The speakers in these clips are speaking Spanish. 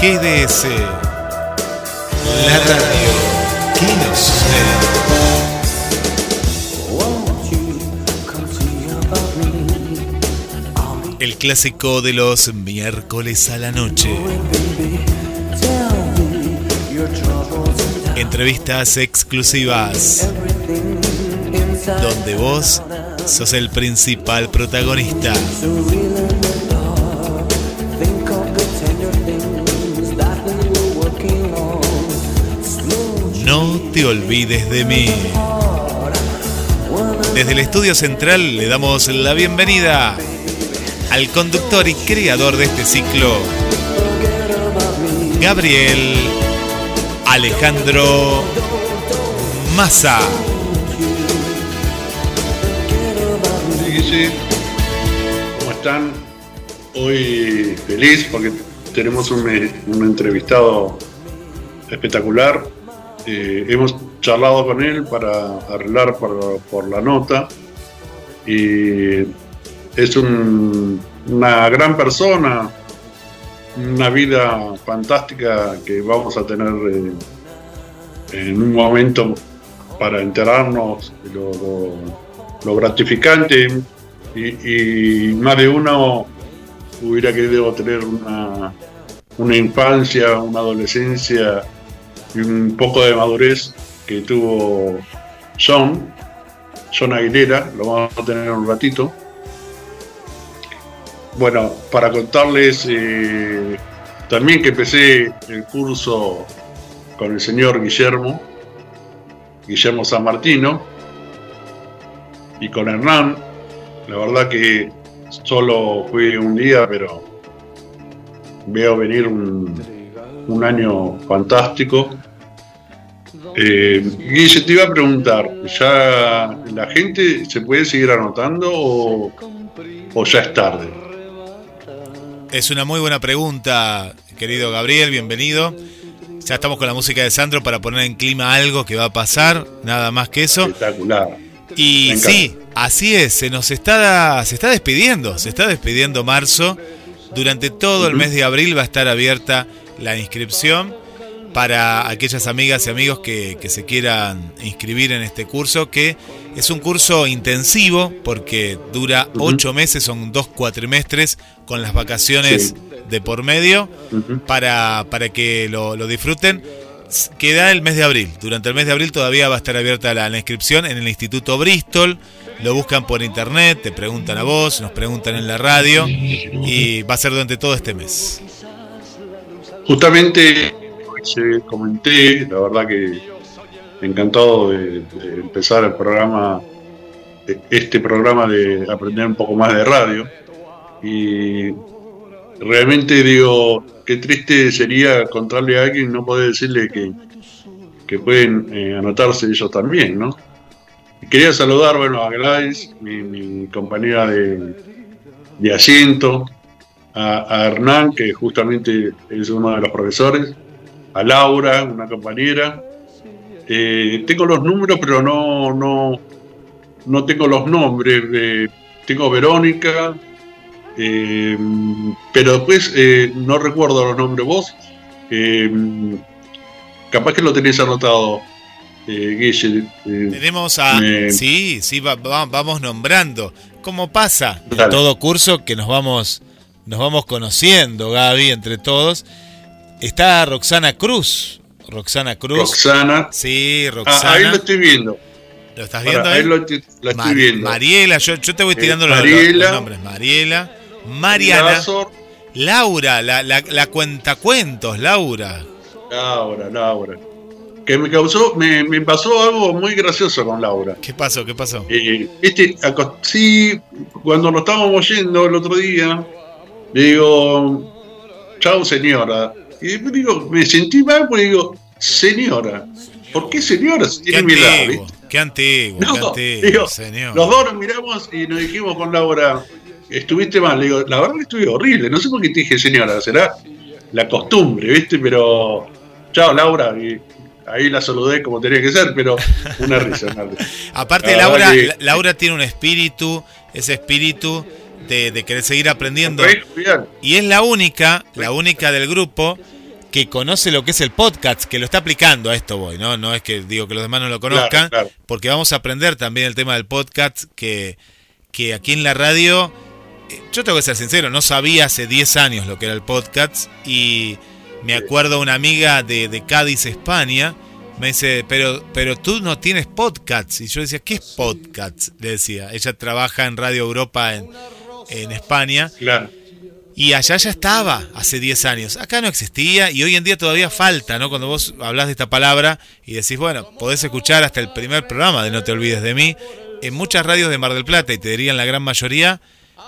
GDS, la radio que nos une. El clásico de los miércoles a la noche. Entrevistas exclusivas. Donde vos sos el principal protagonista. Te olvides de mí. Desde el estudio central le damos la bienvenida al conductor y creador de este ciclo, Gabriel Alejandro Massa. ¿Cómo están? Hoy feliz porque tenemos un, un entrevistado espectacular. Eh, hemos charlado con él para arreglar por, la nota y es un, una gran persona, una vida fantástica que vamos a tener eh, en un momento para enterarnos de lo, gratificante. Y, más de uno hubiera querido tener una infancia, una adolescencia y un poco de madurez que tuvo John, John Aguilera, lo vamos a tener un ratito. Bueno, para contarles eh, también que empecé el curso con el señor Guillermo, Guillermo San Martino, y con Hernán. La verdad que solo fui un día, pero veo venir un, un año fantástico. Eh, Guille, te iba a preguntar, ¿ya la gente se puede seguir anotando o, o ya es tarde? Es una muy buena pregunta, querido Gabriel, bienvenido. Ya estamos con la música de Sandro para poner en clima algo que va a pasar, nada más que eso. Espectacular. Y sí, así es, se nos está, se está despidiendo, se está despidiendo marzo. Durante todo el mes de abril va a estar abierta la inscripción para aquellas amigas y amigos que, que, se quieran inscribir en este curso, que es un curso intensivo porque dura uh -huh. ocho meses, son dos cuatrimestres con las vacaciones sí. de por medio uh -huh. para, para que lo, lo, disfruten. Queda el mes de abril. Durante el mes de abril todavía va a estar abierta la, la inscripción en el Instituto Bristol. Lo buscan por internet, te preguntan a vos, nos preguntan en la radio y va a ser durante todo este mes. Justamente comenté, la verdad que encantado de, empezar el programa, este programa de aprender un poco más de radio. Y realmente digo, qué triste sería contarle a alguien, no poder decirle que, que pueden eh, anotarse ellos también, ¿no? Quería saludar, bueno, a Gladys, mi, mi compañera de, de asiento, a, a Hernán, que justamente es uno de los profesores, a Laura, una compañera. Eh, tengo los números, pero no, no, no tengo los nombres. Eh, tengo Verónica, eh, pero después no recuerdo los nombres vos. Capaz que lo tenéis anotado, Guille. Tenemos a... Sí, sí, va, va, vamos nombrando. ¿Cómo pasa? En todo curso que nos vamos, nos vamos conociendo, Gaby, entre todos. Está Roxana Cruz. Roxana Cruz. Roxana. Sí, Roxana. Ah, ahí lo estoy viendo. ¿Lo estás viendo ahí? ahí lo, estoy, lo viendo. Mariela, yo, yo te voy tirando Eh, los, Mariela. los nombres. Mariela, Mariana, Laura, la, la, la cuentacuentos, Laura. Laura, Laura. Que me causó, me, me pasó algo muy gracioso con Laura. ¿Qué pasó? ¿Qué pasó? Eh, este, sí, cuando nos estábamos yendo el otro día, le digo, chau señora. Y digo, me sentí mal porque digo, señora, ¿por qué señora si tiene mi qué antiguo, No, qué antiguo, digo, señor. Los dos nos miramos y nos dijimos con Laura, estuviste mal. Le digo, la verdad que estuve horrible. No sé por qué te dije señora, será la costumbre, ¿viste? Pero, chao Laura. Y ahí la saludé como tenía que ser, pero una risa. una risa. Aparte, La Laura, que- Laura tiene un espíritu, ese espíritu de, de querer seguir aprendiendo. Y es la única, la única del grupo que conoce lo que es el podcast, que lo está aplicando a esto voy, ¿no? No es que digo que los demás no lo conozcan, Claro, claro. porque vamos a aprender también el tema del podcast, que, que aquí en la radio, eh, yo tengo que ser sincero, no sabía hace 10 años lo que era el podcast y me acuerdo una amiga de, de Cádiz, España, me dice, pero, pero tú no tienes podcasts. Y yo decía, ¿qué es podcast? Le decía, ella trabaja en Radio Europa en, en España. Claro. Y allá ya estaba hace 10 años. Acá no existía y hoy en día todavía falta, ¿no? Cuando vos hablas de esta palabra y decís, bueno, podés escuchar hasta el primer programa de No te olvides de mí. En muchas radios de Mar del Plata, y te dirían la gran mayoría,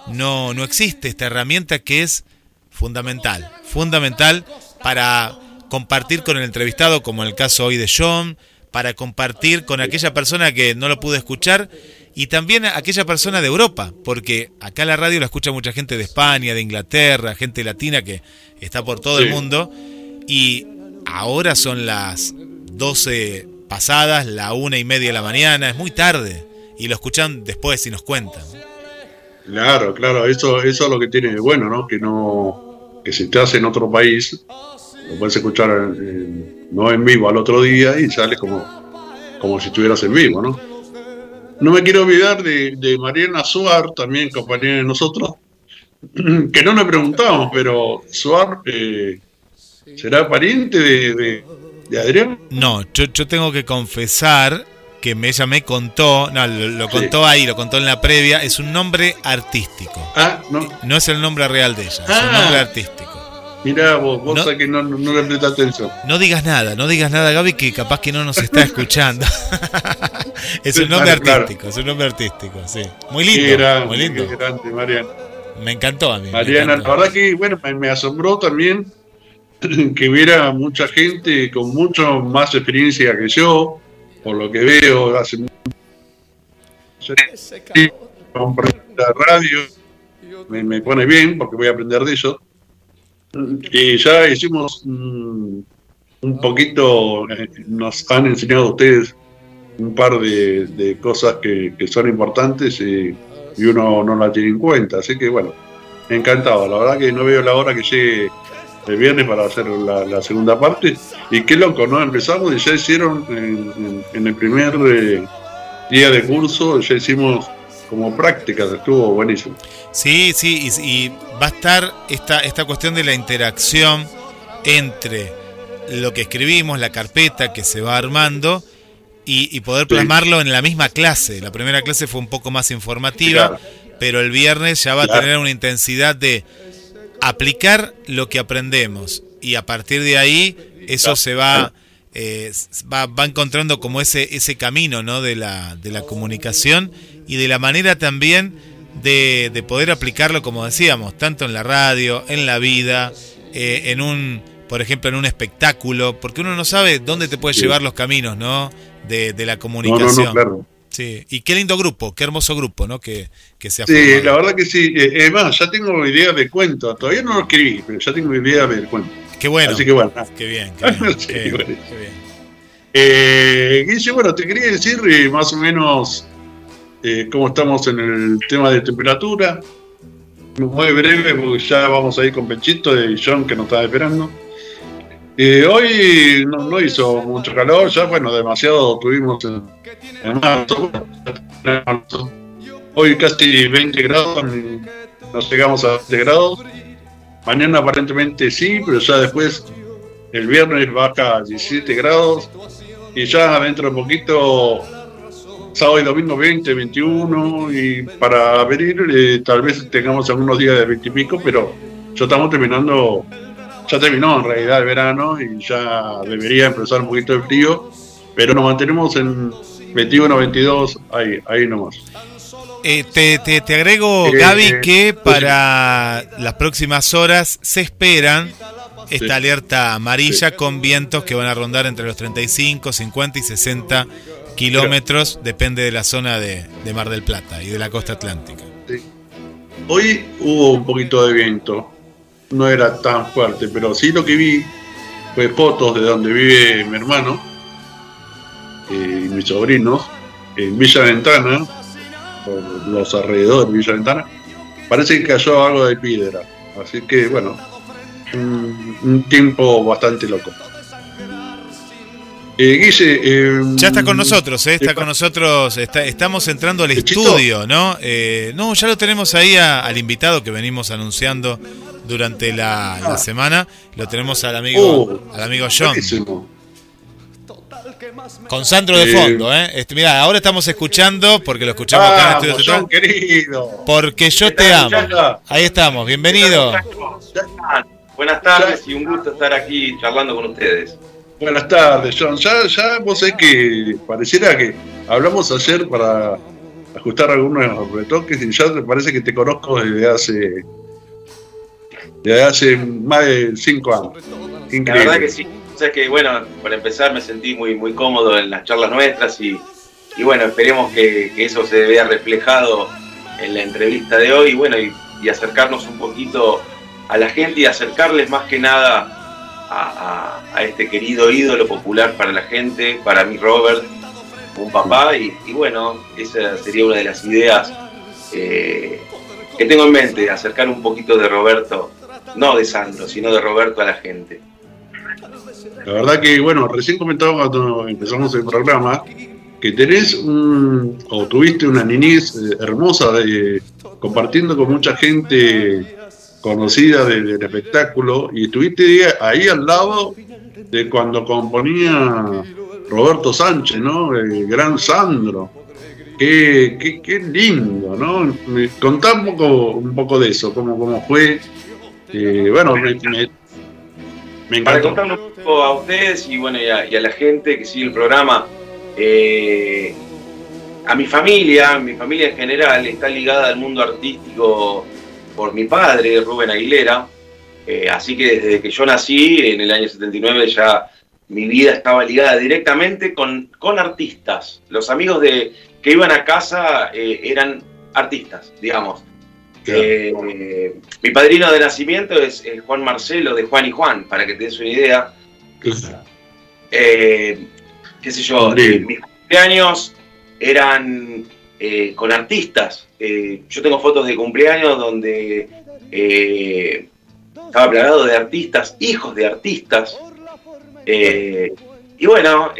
no, no existe esta herramienta que es fundamental. Fundamental para compartir con el entrevistado, como en el caso hoy de John, para compartir con aquella persona que no lo pudo escuchar y también a aquella persona de Europa, porque acá la radio la escucha mucha gente de España, de Inglaterra, gente latina que está por todo el mundo y ahora son las 12 pasadas, la una y media de la mañana, es muy tarde y lo escuchan después y nos cuentan. Claro, claro, eso, eso es lo que tiene de bueno, ¿no? Que no, que si te hace en otro país, lo puedes escuchar en- no en vivo al otro día y sale como, como si estuvieras en vivo, ¿no? No me quiero olvidar de, de Mariana Suar, también compañera de nosotros, que no le preguntamos, pero Suar eh, será pariente de, de, de Adrián. No, yo, yo tengo que confesar que me, ella me contó, no, lo, lo Sí. contó ahí, lo contó en la previa, es un nombre artístico. Ah, no, No es el nombre real de ella, es un Ah. nombre artístico. Mirá vos, vos No. que no, no, no le prestas atención. No digas nada, no digas nada, Gaby, que capaz que no nos está escuchando. es un nombre Claro, claro. artístico, es un nombre artístico, sí. Muy Qué lindo, grande, muy lindo. qué grande, Mariana. Me encantó a mí. me Mariana, la verdad que bueno, me, me asombró también que hubiera mucha gente con mucho más experiencia que yo, por lo que veo hace mucho radio, me, me pone bien porque voy a aprender de eso. Y ya hicimos un poquito, eh, nos han enseñado ustedes un par de, de cosas que, que son importantes y, uno no la tiene en cuenta. Así que bueno, encantado. La verdad que no veo la hora que llegue el viernes para hacer la, segunda parte. Y qué loco, ¿no? Empezamos y ya hicieron en, en- en el primer eh, día de curso, ya hicimos como prácticas, estuvo buenísimo. Sí, sí, y, y va a estar esta, esta cuestión de la interacción entre lo que escribimos, la carpeta que se va armando y, y poder Sí. plasmarlo en la misma clase. La primera clase fue un poco más informativa, Claro. pero el viernes ya va Claro. a tener una intensidad de aplicar lo que aprendemos y a partir de ahí eso Claro. se va, eh, va va encontrando como ese ese camino ¿no? de la de la comunicación y de la manera también de, de poder aplicarlo como decíamos tanto en la radio en la vida eh, en un por ejemplo en un espectáculo porque uno no sabe dónde te puede Sí. llevar los caminos no de, de la No, comunicación no, no, claro. sí y qué lindo grupo qué hermoso grupo no que, que se ha Sí, formado. la verdad que sí. Eh, Es más, ya tengo idea de cuento. Todavía no lo escribí, pero ya tengo idea del cuento. qué bueno Así que bueno. Qué bien, qué bien. Sí, qué bueno. qué bien. Eh, Guille, bueno, te quería decir eh, más o menos eh, cómo estamos en el tema de temperatura. Muy breve, porque ya vamos a ir con Pechito y John que nos está esperando. Eh, hoy no, hizo mucho calor, ya bueno, demasiado tuvimos en, marzo. Hoy casi 20 grados, nos llegamos a 20 grados. Mañana aparentemente sí, pero ya después el viernes baja a 17 grados y ya dentro de poquito, sábado y domingo 20, 21 y para venir eh, tal vez tengamos algunos días de 20 y pico, pero ya estamos terminando, ya terminó en realidad el verano y ya debería empezar un poquito de frío, pero nos mantenemos en 21, 22, ahí, ahí nomás. Eh, te, te, te, agrego, Eh, Gaby, que pues para las próximas horas se esperan esta Sí. alerta amarilla Sí. con vientos que van a rondar entre los 35, 50 y 60 kilómetros, depende de la zona de, de Mar del Plata y de la costa atlántica. Hoy hubo un poquito de viento, no era tan fuerte, pero sí lo que vi fue fotos de donde vive mi hermano eh, y mis sobrinos en Villa Ventana, por los alrededores de Villa Ventana. Parece que cayó algo de piedra, así que bueno, un tiempo bastante loco. Eh, Guille, eh, Ya está con nosotros, ¿eh? está eh, con nosotros, está- estamos entrando al estudio, ¿no? Eh, no, ya lo tenemos ahí a- al invitado que venimos anunciando durante la, la Ah. semana. Lo tenemos al amigo, Oh, al amigo John. buenísimo. Con Sandro de fondo, ¿eh? Este, mira, ahora estamos escuchando, porque lo escuchamos acá en Vamos, Estudio John, querido. porque yo ¿Qué te amo. Ahí estamos, bienvenido. Buenas tardes y un gusto estar aquí charlando con ustedes. Buenas tardes, John. Ya, ya vos sabés que pareciera que hablamos ayer para ajustar algunos retoques y ya te parece que te conozco desde hace desde hace más de cinco años. La Increíble. verdad que sí. O sea que, bueno, para empezar me sentí muy, muy cómodo en las charlas nuestras y, y bueno, esperemos que, que eso se vea reflejado en la entrevista de hoy y bueno, y, y acercarnos un poquito a la gente y acercarles más que nada a, este querido ídolo popular para la gente, para mí Robert, un papá y, y bueno, esa sería una de las ideas eh, que tengo en mente, acercar un poquito de Roberto, no de Sandro, sino de Roberto a la gente. La verdad que, bueno, recién comentaba cuando empezamos el programa que tenés un, o tuviste una niñez eh, hermosa de, compartiendo con mucha gente conocida de- del espectáculo y estuviste ahí al lado de cuando componía Roberto Sánchez, ¿no? El gran Sandro. Qué, qué, qué lindo, ¿no? Contá un poco, un poco de eso, cómo, cómo fue. Eh, bueno, me, me, me Para encantó. contarle un poco a ustedes y bueno y a, y a la gente que sigue el programa, eh, a mi familia, mi familia en general está ligada al mundo artístico por mi padre, Rubén Aguilera. Eh, así que desde que yo nací, en el año 79, ya mi vida estaba ligada directamente con, con artistas. Los amigos de, que iban a casa eh, eran artistas, digamos. Claro. Eh, mi padrino de nacimiento es, es Juan Marcelo de Juan y Juan, para que te des una idea. Claro. Qué sé yo, mis cumpleaños eran eh, con artistas. Eh, yo tengo fotos de cumpleaños donde eh, estaba plagado de artistas, hijos de artistas. Y bueno,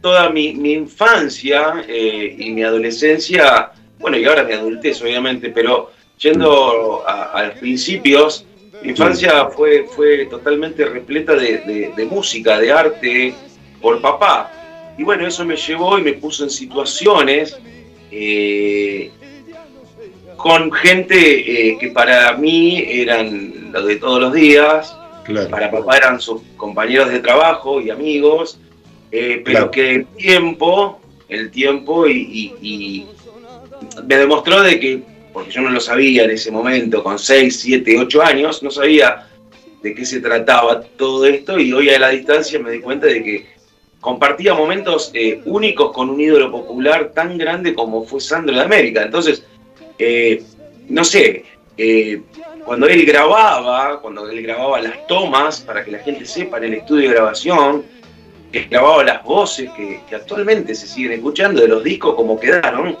toda mi, infancia y mi adolescencia, bueno, y ahora mi adultez, obviamente, pero yendo a, los principios, mi infancia fue, fue totalmente repleta de música, de arte, por papá. Y bueno, eso me llevó y me puso en situaciones eh, con gente eh, que para mí eran lo de todos los días, Claro. para papá eran sus compañeros de trabajo y amigos, eh, Claro. pero que el tiempo, el tiempo y, y- y me demostró de que, porque yo no lo sabía en ese momento, con 6, 7, 8 años, no sabía de qué se trataba todo esto y hoy a la distancia me di cuenta de que compartía momentos eh, únicos con un ídolo popular tan grande como fue Sandro de América. Entonces, eh, no sé, eh, cuando él grababa, cuando él grababa las tomas, para que la gente sepa en el estudio de grabación, que grababa las voces que, que actualmente se siguen escuchando de los discos como quedaron,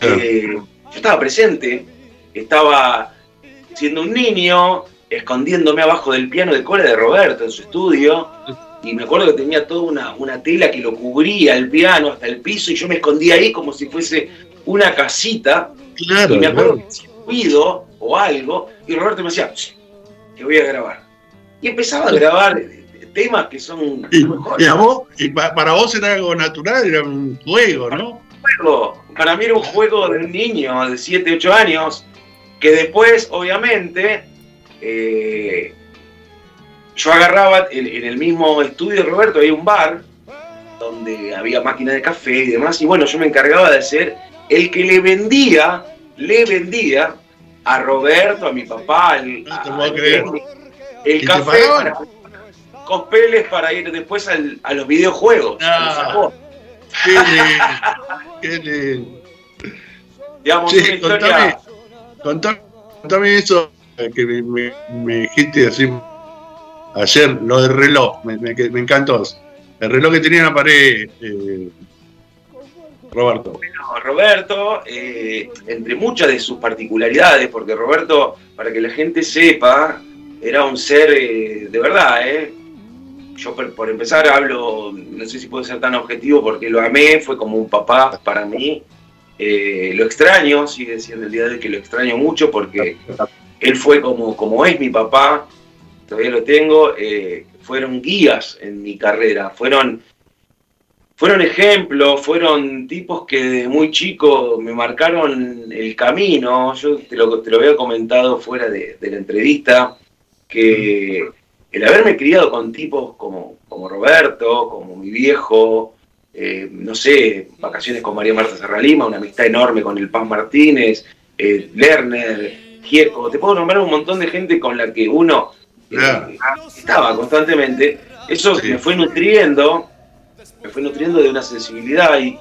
yo estaba presente, estaba siendo un niño, escondiéndome abajo del piano de cola de Roberto en su estudio, y me acuerdo que tenía toda una, una tela que lo cubría el piano hasta el piso, y yo me escondía ahí como si fuese una casita, Claro, y me acuerdo claro. que ruido o algo, y Roberto me decía, "Shh, que voy a grabar. Y empezaba a grabar eh, temas que son Y, lo mejor. y a vos, y pa- para vos era algo natural, era un juego, ¿no? juego. Para mí era un juego de un niño de 7, 8 años, que después, obviamente, eh, yo agarraba en, en el mismo estudio de Roberto, había un bar donde había máquinas de café y demás, y bueno, yo me encargaba de ser el que le vendía, le vendía a Roberto, a mi papá, al- No te a- creer. el ¿Y te café para cospeles para ir después al- a los videojuegos. Ah. Qué lindo, qué lindo. Digamos, Sí, una historia. contame, contame, eso que me, me- me dijiste así ayer, lo del reloj, me, me- me encantó. El reloj que tenía en la pared, eh, Roberto. No, Roberto, eh, entre muchas de sus particularidades, porque Roberto, para que la gente sepa, era un ser eh, de verdad, ¿eh? Yo por, por empezar hablo, no sé si puedo ser tan objetivo porque lo amé, fue como un papá para mí. Lo extraño, sigue siendo el día de hoy que lo extraño mucho porque él fue como, como es mi papá, todavía lo tengo, eh, fueron guías en mi carrera, fueron fueron ejemplos, fueron tipos que desde muy chico me marcaron el camino. Yo te lo, te lo había comentado fuera de, la entrevista, que el haberme criado con tipos como, como Roberto, como mi viejo, eh, no sé, vacaciones con María Marta Serralima, una amistad enorme con el Paz Martínez, Lerner, Gieco, te puedo nombrar un montón de gente con la que uno Claro. estaba constantemente. Eso Sí. me fue nutriendo me fue nutriendo de una sensibilidad y,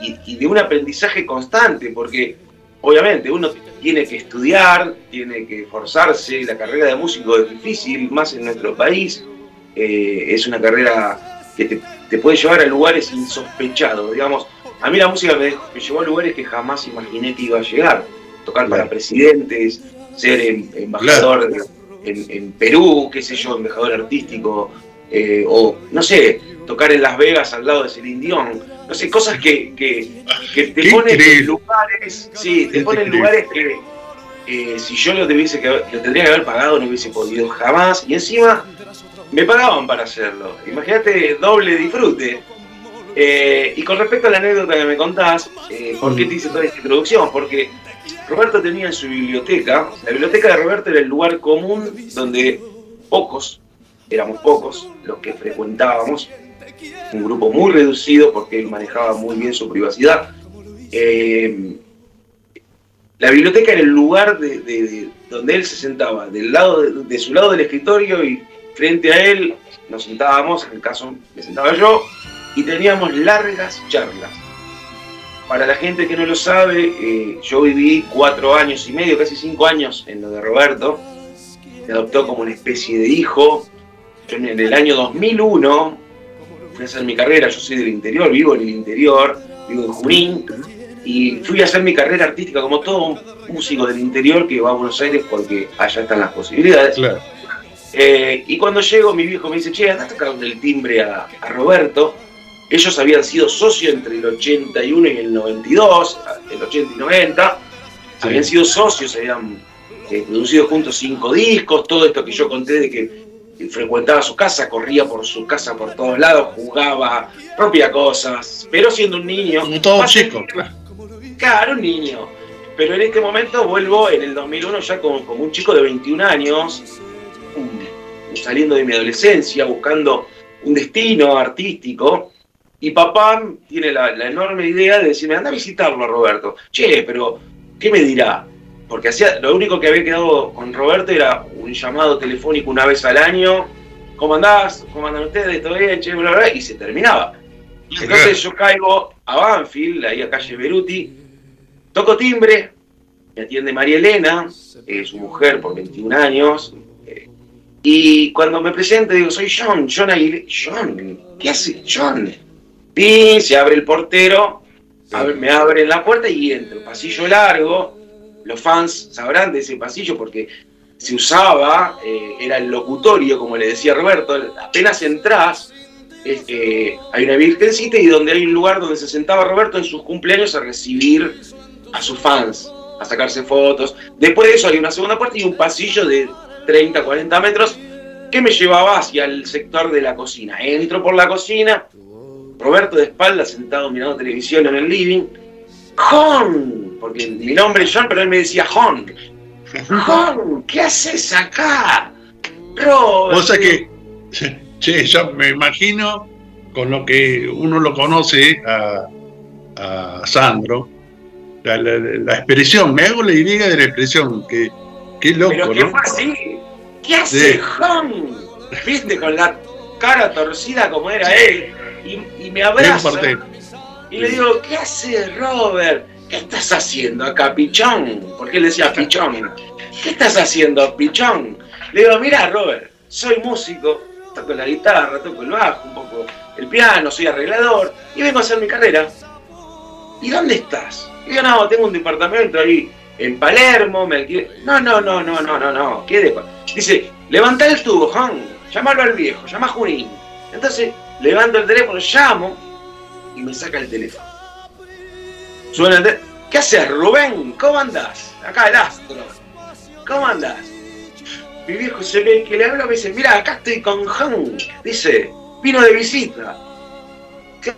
y- de un aprendizaje constante, porque obviamente uno tiene que estudiar, tiene que esforzarse, la carrera de músico es difícil, más en nuestro país, eh, es una carrera que te, te puede llevar a lugares insospechados, digamos, a mí la música me, dejó- me llevó a lugares que jamás imaginé que iba a llegar, tocar para Claro. presidentes, ser em- embajador en, en Perú, qué sé yo, embajador artístico, eh, o no sé, tocar en Las Vegas al lado de Celine Dion, no sé, cosas que, que, que te ponen en lugares, sí, te ponen en lugares que eh, si yo lo, tuviese que, lo tendría que haber pagado no hubiese podido jamás, y encima me pagaban para hacerlo, imagínate doble disfrute. Eh, y con respecto a la anécdota que me contás, ¿por qué te hice toda esta introducción? Porque Roberto tenía en su biblioteca, la biblioteca de Roberto era el lugar común donde pocos, éramos pocos los que frecuentábamos, un grupo muy reducido porque él manejaba muy bien su privacidad. Eh, la biblioteca era el lugar de, de- de donde él se sentaba, del lado de, de su lado del escritorio y frente a él nos sentábamos, en el caso me sentaba yo, y teníamos largas charlas. Para la gente que no lo sabe, eh, yo viví cuatro años y medio, casi cinco años en lo de Roberto. Me adoptó como una especie de hijo. Yo en el año 2001 fui a hacer mi carrera, yo soy del interior, vivo en el interior, vivo en Junín, y fui a hacer mi carrera artística como todo músico del interior que va a Buenos Aires porque allá están las posibilidades. Claro. Eh, y cuando llego, mi viejo me dice, che, anda a tocar el timbre a, a Roberto. Ellos habían sido socios entre el 81 y el 92, el 80 y 90. Sí. Habían sido socios, habían eh, producido juntos cinco discos, todo esto que yo conté de que frecuentaba su casa, corría por su casa por todos lados, jugaba, rompía cosas, pero siendo un niño. Como todo chico, claro. Claro, un niño. Pero en este momento vuelvo en el 2001 ya como, como un chico de 21 años, um, saliendo de mi adolescencia, buscando un destino artístico. Y papá tiene la, la enorme idea de decirme, anda a visitarlo a Roberto. Che, pero, ¿qué me dirá? Porque hacía, lo único que había quedado con Roberto era un llamado telefónico una vez al año. ¿Cómo andás? ¿Cómo andan ustedes? ¿Todo bien? Che, bla, bla, bla", y se terminaba. Entonces yo caigo a Banfield, ahí a calle Beruti, toco timbre, me atiende María Elena, eh, su mujer por 21 años, eh, y cuando me presento digo, soy John, John Aguilera. John, ¿qué hace John? Pin, se abre el portero, abre- me abren la puerta y entro, pasillo largo, los fans sabrán de ese pasillo porque se usaba, eh, era el locutorio, como le decía Roberto, apenas entras, es, eh, hay una virgencita y donde hay un lugar donde se sentaba Roberto en sus cumpleaños a recibir a sus fans, a sacarse fotos. Después de eso hay una segunda puerta y un pasillo de 30, 40 metros que me llevaba hacia el sector de la cocina. Entro por la cocina, Roberto de espalda sentado mirando televisión en el living. ¡Jon! Porque mi nombre es John, pero él me decía Jon. ¡Jon! ¿Qué haces acá? Robert. Sabés que, che, yo me imagino con lo que uno lo conoce a, a Sandro, la, la- la expresión, me hago la idea de la expresión, que, qué loco, Pero que ¿no? fue así. ¿Qué hace Sí. Juan? Viste, con la cara torcida como era él. Y, y me abraza. Y le digo, ¿qué haces, Robert? ¿Qué estás haciendo acá, pichón? Porque él decía pichón. ¿Qué estás haciendo, pichón? Le digo, mira, Robert, soy músico, toco la guitarra, toco el bajo, un poco el piano, soy arreglador y vengo a hacer mi carrera. ¿Y dónde estás? Y yo, no, tengo un departamento ahí en Palermo, me alquilé. No, no, no, no, no, no, no. ¿Qué de... Dice, levanta el tubo, Juan, llamalo al viejo, llama a Junín. Entonces, levanto el teléfono, llamo y me saca el teléfono. Suena el teléfono. ¿Qué haces, Rubén? ¿Cómo andás? Acá el astro. ¿Cómo andás? Mi viejo se ve que le habla me dice, mira, acá estoy con Juan. Dice, vino de visita.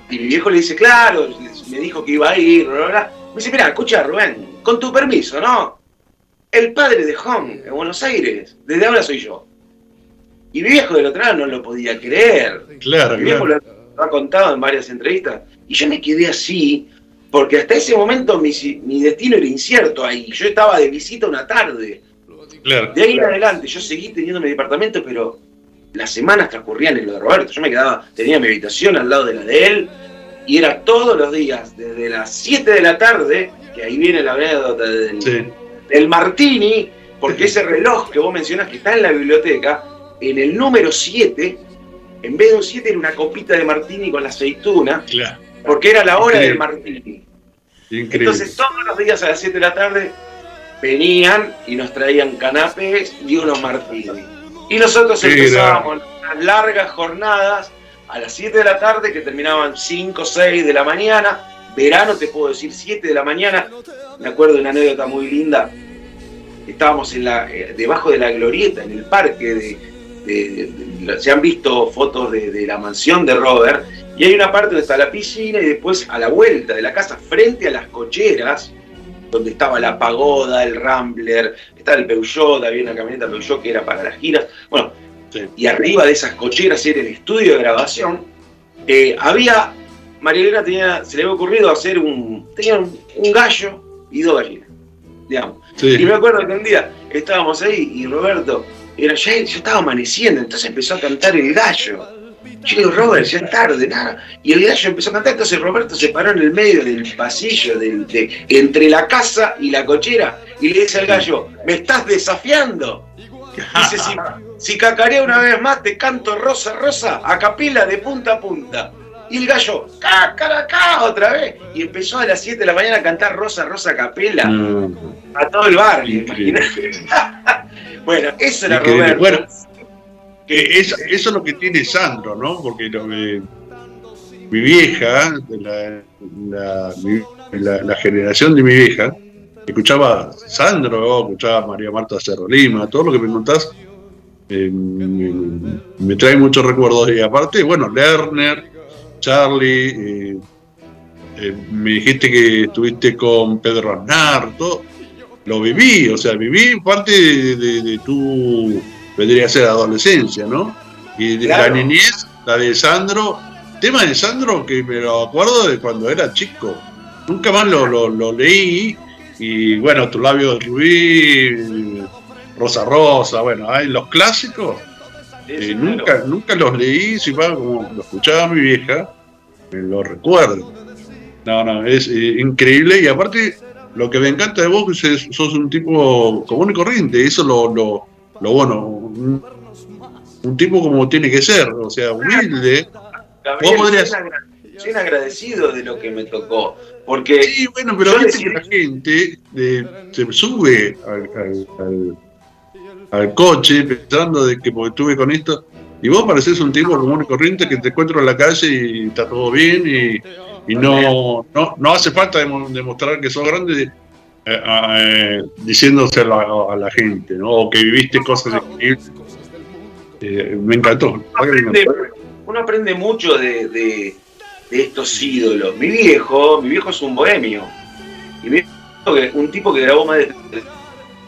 Y mi viejo le dice, claro, me dijo que iba a ir, bla, bla. Me dice, mira, escucha, Rubén, con tu permiso, ¿no? El padre de Juan en Buenos Aires, desde ahora soy yo. Y mi viejo del otro lado no lo podía creer. Claro, Mi viejo claro. lo lo ha contado en varias entrevistas. Y yo me quedé así, porque hasta ese momento mi, mi destino era incierto ahí. Yo estaba de visita una tarde. claro. De ahí en adelante yo seguí teniendo mi departamento, pero las semanas transcurrían en lo de Roberto. Yo me quedaba, tenía mi habitación al lado de la de él, y era todos los días, desde las 7 de la tarde, que ahí viene la anécdota del, Sí. del Martini, porque ese reloj que vos mencionás que está en la biblioteca, en el número 7, en vez de un 7 era una copita de Martini con la aceituna, Claro. porque era la hora del. Martini. Increíble. Entonces todos los días a las 7 de la tarde venían y nos traían canapés y unos martini. Y nosotros empezábamos unas largas jornadas a las 7 de la tarde que terminaban 5, 6 de la mañana. Verano te puedo decir 7 de la mañana. Me acuerdo de una anécdota muy linda. Estábamos en la, eh, debajo de la glorieta, en el parque de, de- de- se han visto fotos de, la mansión de Robert y hay una parte donde está la piscina y después a la vuelta de la casa, frente a las cocheras, donde estaba la pagoda, el Rambler, estaba el Peugeot, había una camioneta Peugeot que era para las giras. Bueno, Sí. y arriba de esas cocheras era el estudio de grabación. eh, había, María Elena tenía, se le había ocurrido hacer un, tenía un, un gallo y dos gallinas, digamos. Sí. Y me acuerdo que un día estábamos ahí y Roberto, era ya, ya estaba amaneciendo, entonces empezó a cantar el gallo. Yo digo, Robert, ya es tarde, nada. Y el gallo empezó a cantar, entonces Roberto se paró en el medio del pasillo, del, de, entre la casa y la cochera, y le dice al gallo, ¿me estás desafiando? Dice, si, si cacarea una vez más, te canto rosa, rosa, a capela de punta a punta. Y el gallo, cacaracá, otra vez. Y empezó a las 7 de la mañana a cantar rosa, rosa, a capela Mm, a todo el barrio. Increíble. bueno, eso era Increíble. Roberto. Bueno, eh, es- eso es lo que tiene Sandro, ¿no? Porque lo que- mi vieja, la, la- mi- la- la generación de mi vieja, escuchaba Sandro, escuchaba María Marta Cerro Lima, todo lo que me contás eh, me, me trae muchos recuerdos. Y aparte, bueno, Lerner, Charlie, eh, eh, me dijiste que estuviste con Pedro Aznar, todo. Lo viví, o sea, viví parte de, de- de tu, vendría a ser adolescencia, ¿no? Y de Claro. la niñez, la de Sandro, tema de Sandro que me lo acuerdo de cuando era chico. Nunca más lo, lo- lo leí. Y bueno, tu labio de Rubí, Rosa Rosa, bueno, hay los clásicos. Eh, nunca, claro. nunca los leí, si va como lo escuchaba mi vieja, me lo recuerdo. No, no, es eh, increíble y aparte lo que me encanta de vos es que sos un tipo común y corriente, eso lo, lo, lo bueno, un, un tipo como tiene que ser, o sea, humilde. Gabriel, vos podrías- soy, agradecido de lo que me tocó. Porque Sí, bueno, pero viste decidí- que la gente eh, se sube al, al- al- al coche pensando de que porque estuve con esto, y vos pareces un tipo común y corriente que te encuentro en la calle y está todo bien y, y no, no, no hace falta demo- demostrar que sos grande eh, eh, diciéndoselo a, a la gente, ¿no? O que viviste cosas increíbles. Eh, me encantó. uno aprende, uno aprende mucho de, de- de estos ídolos. Mi viejo, mi viejo es un bohemio. Y mi viejo un tipo que grabó más de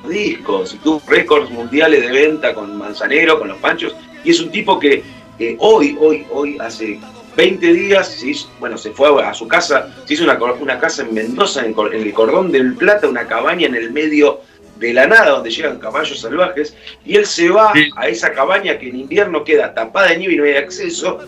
discos y tuvo récords mundiales de venta con Manzanero, con los Panchos. Y es un tipo que eh, hoy, hoy, hoy, hace 20 días, se hizo- bueno, se fue a su casa, se hizo una, una casa en Mendoza, en, el cor- en el Cordón del Plata, una cabaña en el medio de la nada, donde llegan caballos salvajes, y él se va Sí. a esa cabaña que en invierno queda tapada de nieve y no hay acceso,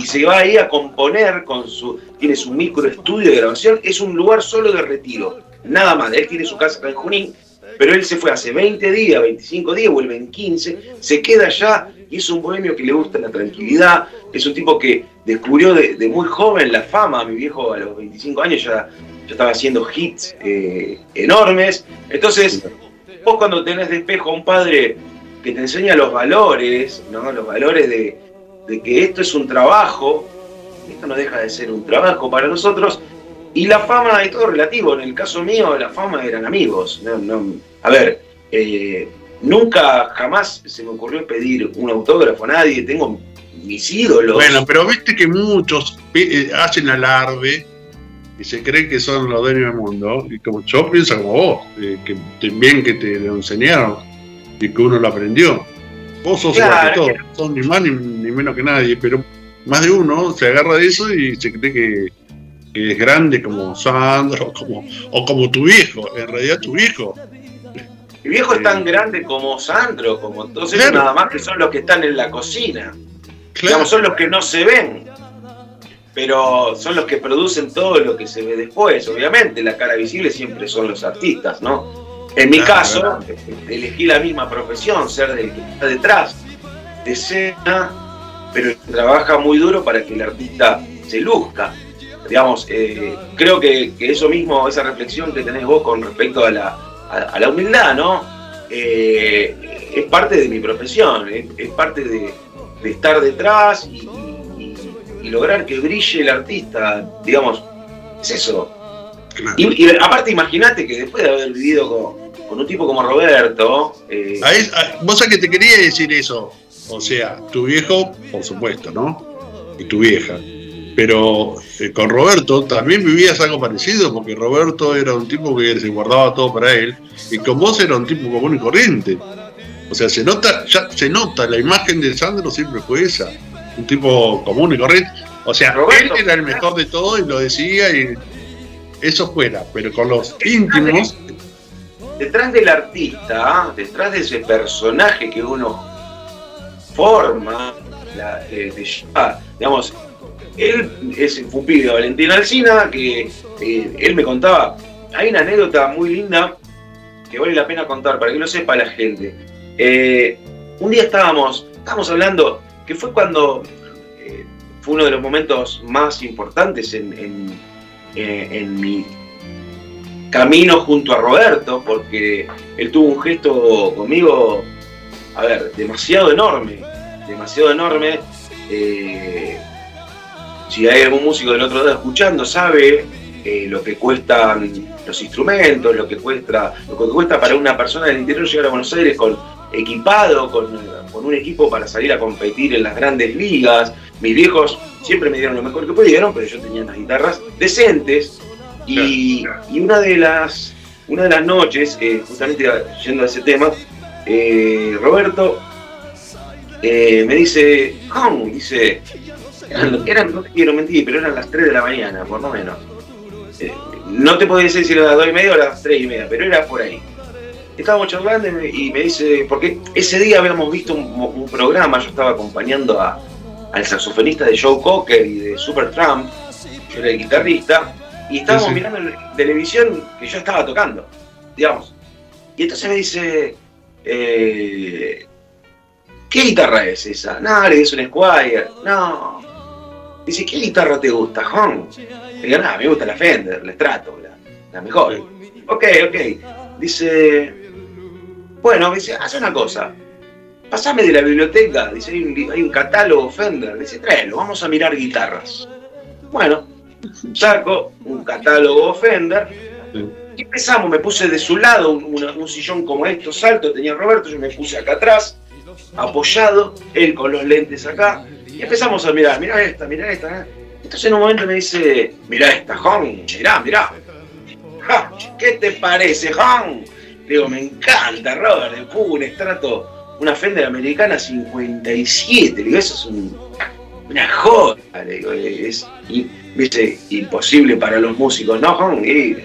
y se va ahí a componer con su, tiene su micro estudio de grabación, es un lugar solo de retiro, nada más, él tiene su casa acá en Junín, pero él se fue hace 20 días, 25 días, vuelve en 15, se queda allá y es un bohemio que le gusta la tranquilidad, es un tipo que descubrió de, muy joven la fama, mi viejo a los 25 años ya, ya estaba haciendo hits eh, enormes, entonces vos cuando tenés de espejo a un padre que te enseña los valores, ¿no? los valores de que esto es un trabajo, esto no deja de ser un trabajo para nosotros, y la fama es todo relativo. En el caso mío, la fama eran amigos. No, no- a ver, eh, nunca jamás se me ocurrió pedir un autógrafo a nadie. Tengo mis ídolos. Bueno, pero viste que muchos eh, hacen alarde y se creen que son los dueños del mundo. Y como yo pienso como vos, eh, que también que te lo enseñaron y que uno lo aprendió. Vos sos igual Claro, que todos, sos ni más ni, ni menos que nadie, pero más de uno se agarra de eso y se cree que, que es grande como Sandro como, o como tu viejo. En realidad tu viejo. Mi viejo es tan grande como Sandro, como Claro. nada más que son los que están en la cocina. Claro, Digamos, son los que no se ven, pero son los que producen todo lo que se ve después. Obviamente, la cara visible siempre son los artistas, ¿no? En mi Claro, caso, elegí la misma profesión, ser del que está detrás de escena, pero trabaja muy duro para que el artista se luzca. Digamos, eh, creo que, que eso mismo, esa reflexión que tenés vos con respecto a la, a, a la humildad, ¿no? Eh, es parte de mi profesión, es, es parte de, de estar detrás y, y- y lograr que brille el artista, digamos, es eso. Y, y aparte imagínate que después de haber vivido con, con un tipo como Roberto, eh, Ahí- ahí- vos sabés que te quería decir eso. O sea, tu viejo, por supuesto, ¿no? Y tu vieja. Pero eh, con Roberto también vivías algo parecido, porque Roberto era un tipo que se guardaba todo para él, y con vos era un tipo común y corriente. O sea, se nota, ya se nota, la imagen de Sandro siempre fue esa. Un tipo común y corriente. O sea, Roberto. él era el mejor de todo y lo decía y eso fuera. Pero con los íntimos, detrás del artista, detrás de ese personaje que uno forma, la- eh, de digamos, él es un pibe Valentín Alcina que eh, él me contaba, hay una anécdota muy linda que vale la pena contar para que lo sepa la gente. Eh, un día estábamos, estábamos hablando, que fue cuando eh, fue uno de los momentos más importantes en, en- mi camino junto a Roberto, porque él tuvo un gesto conmigo, a ver, demasiado enorme, demasiado enorme. Si hay algún músico del otro lado escuchando, sabe eh, lo que cuestan los instrumentos, lo que cuesta, lo que cuesta para una persona del interior llegar a Buenos Aires con equipado, con, con un equipo para salir a competir en las grandes ligas. Mis viejos siempre me dieron lo mejor que pudieron, pero yo tenía unas guitarras decentes. Y, y una de las una de las noches, eh, justamente yendo a ese tema, eh, Roberto eh, me dice, ¿cómo? Dice, eran, eran- no te quiero mentir, pero eran las 3 de la mañana, por lo menos. Eh, no te puedo decir si era las 2 y media o las 3 y media, pero era por ahí. Estábamos charlando y me, dice, porque ese día habíamos visto un, un programa, yo estaba acompañando a, al saxofonista de Joe Cocker y de Supertramp, yo era el guitarrista, y estábamos Sí, sí. mirando en televisión que yo estaba tocando, digamos. Y entonces me dice, eh, ¿qué guitarra es esa? No, le dice un Squire. No. Dice, ¿qué guitarra te gusta, Juan? Le digo, nada, me gusta la Fender, la Strato, la, la mejor. Ok, ok. Dice, bueno, me dice, haz una cosa. Pasame de la biblioteca, dice, hay un, li- hay un catálogo Fender. Dice, tráelo, vamos a mirar guitarras. Bueno, saco un catálogo Fender. Y empezamos, me puse de su lado, un, un sillón como estos alto tenía Roberto, yo me puse acá atrás, apoyado, él con los lentes acá, y empezamos a mirar, mirá esta, mirá esta. ¿eh? Entonces en un momento me dice, mirá esta, Jon, mirá, mirá. ¿Qué te parece, Jon? Le digo, me encanta, Robert, fue un estrato, una Fender americana 57, le digo, eso es un... una joda, le digo, es ¿viste? imposible para los músicos, ¿no? Y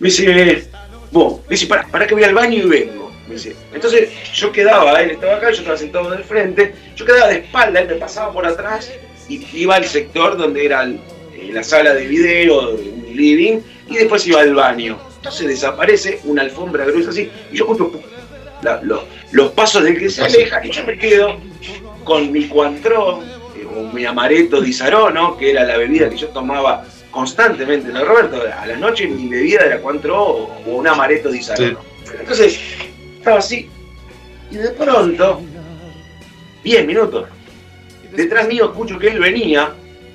me dice, vos, me dice, para, para que voy al baño y vengo. Me entonces yo quedaba, él estaba acá, yo estaba sentado en el frente, yo quedaba de espalda, él me pasaba por atrás y iba al sector donde era eh, la sala de video, un living, y después iba al baño. Entonces desaparece una alfombra gruesa así, y yo escucho los pasos del que se aleja, y yo me quedo con mi cuantrón, eh, o mi amaretto di Sarono, que era la bebida que yo tomaba constantemente. ¿no, Roberto? A la noche mi bebida era cuantro o, un amaretto di Sarono. Entonces, estaba así, y de pronto, 10 minutos, detrás mío escucho que él venía,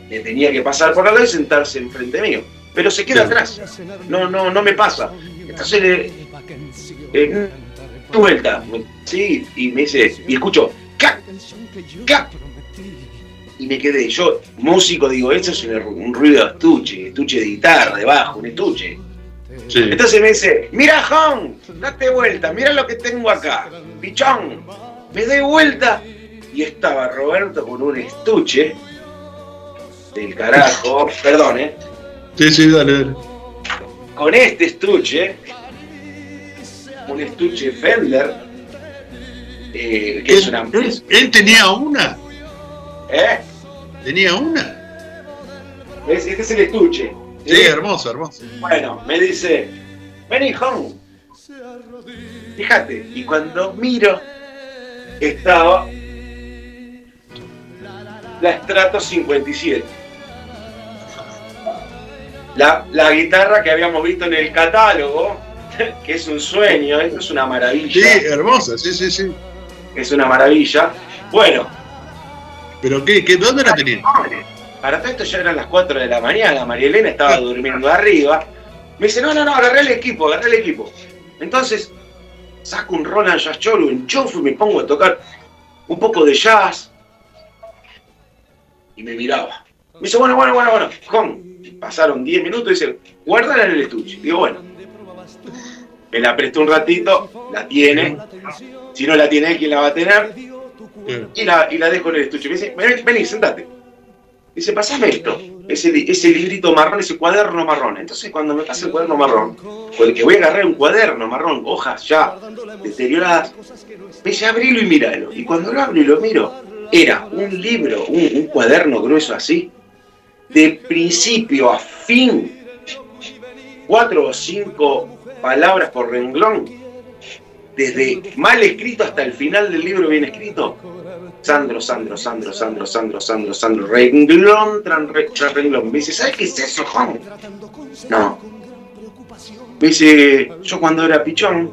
me tenía que pasar por lado y sentarse enfrente mío. Pero se queda atrás. No, no, no me pasa. Entonces le. Eh, vuelta. Sí, y me dice, y escucho, ¡Cap! ¡Cap! Y me quedé, yo, músico, digo, esto es un, ruido de estuche, estuche de guitarra, de bajo, un estuche. Entonces me dice, mira, Jon, date vuelta, mira lo que tengo acá, pichón. Me doy vuelta y estaba Roberto con un estuche del carajo, perdón, ¿eh? Sí, sí, dale, Con este estuche, un estuche Fender, eh, que es una... Él, él, tenía una. ¿Eh? Tenía una. Este es el estuche. Sí, hermoso, hermoso. Bueno, me dice, vení, home. Fíjate, y cuando miro, estaba la Strato 57. La, la, guitarra que habíamos visto en el catálogo, que es un sueño, esto es una maravilla. Sí, hermosa, sí, sí, sí. Es una maravilla. Bueno. ¿Pero qué? qué ¿Dónde la tenías? Para esto ya eran las 4 de la mañana, María Elena estaba durmiendo arriba. Me dice, no, no, no, agarré el equipo, agarré el equipo. Entonces, saco un Roland Jazz Cholo, enchufo y me pongo a tocar un poco de jazz, y me miraba. Me dice, bueno, bueno, bueno, bueno, con. Pasaron 10 minutos y dice, guárdala en el estuche. Digo, bueno. Me la prestó un ratito, la tiene. Si no la tiene, ¿quién la va a tener? Y la, y la dejo en el estuche. Me dice, vení, sentate. Dice, pasame esto. Ese, ese librito marrón, ese cuaderno marrón. Entonces, cuando me pasa el cuaderno marrón, con el que voy a agarrar un cuaderno marrón, hojas ya deterioradas, me dice, abrilo y míralo. Y cuando lo abro y lo miro, era un libro, un, cuaderno grueso así, de principio a fin, cuatro o cinco palabras por renglón, desde mal escrito hasta el final del libro bien escrito. Sandro, Sandro, Sandro, Sandro, Sandro, Sandro, Sandro, renglón tras renglón. Me dice, ¿sabes qué es eso, Juan? No. Me dice, yo cuando era pichón,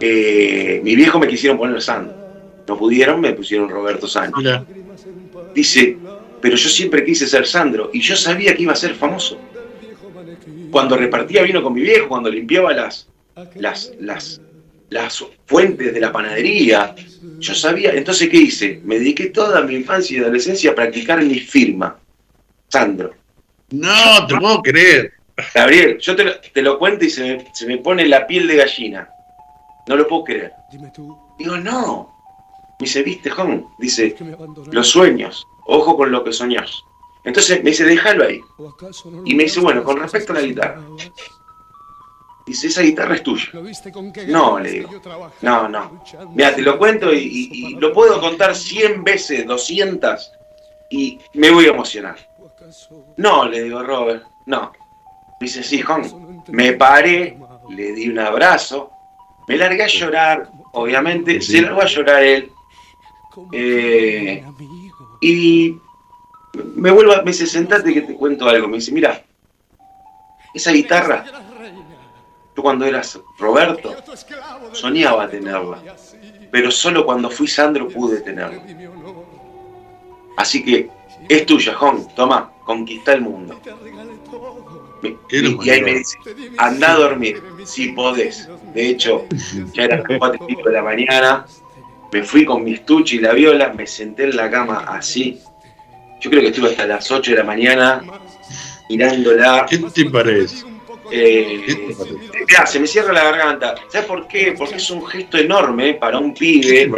eh, mi viejo me quisieron poner Sandro. No pudieron, me pusieron Roberto Sánchez. Dice, pero yo siempre quise ser Sandro y yo sabía que iba a ser famoso. Cuando repartía vino con mi viejo, cuando limpiaba las, las, las, las fuentes de la panadería, yo sabía. Entonces, ¿qué hice? Me dediqué toda mi infancia y adolescencia a practicar mi firma. Sandro. No, te puedo creer. Gabriel, yo te lo, te lo cuento y se me, se me pone la piel de gallina. No lo puedo creer. Digo, no, me dice, viste, Jon, dice, los sueños, ojo con lo que soñás. Entonces me dice, déjalo ahí. Y me dice, bueno, con respecto a la guitarra. Dice, esa guitarra es tuya. No, le digo. No, no. Mira, te lo cuento y, lo puedo contar 100 veces, 200, y me voy a emocionar. No, le digo, Robert, no. Dice, sí, Jon. Me paré, le di un abrazo, me largué a llorar, obviamente, se largó a llorar él, eh, y me vuelvo, me dice, sentate que te cuento algo. Me dice, mira, esa guitarra, tú cuando eras Roberto, soñaba tenerla, pero solo cuando fui Sandro pude tenerla. Así que es tuya, Jon, toma, conquista el mundo. Y, ahí me dice, anda a dormir, si podés. De hecho, ya eran las cuatro y pico de la mañana, me fui con mi estuche y la viola, me senté en la cama así. Yo creo que estuve hasta las 8 de la mañana mirándola. ¿Qué te parece? Eh, se me cierra la garganta. ¿Sabes por qué? Porque es un gesto enorme para un pibe,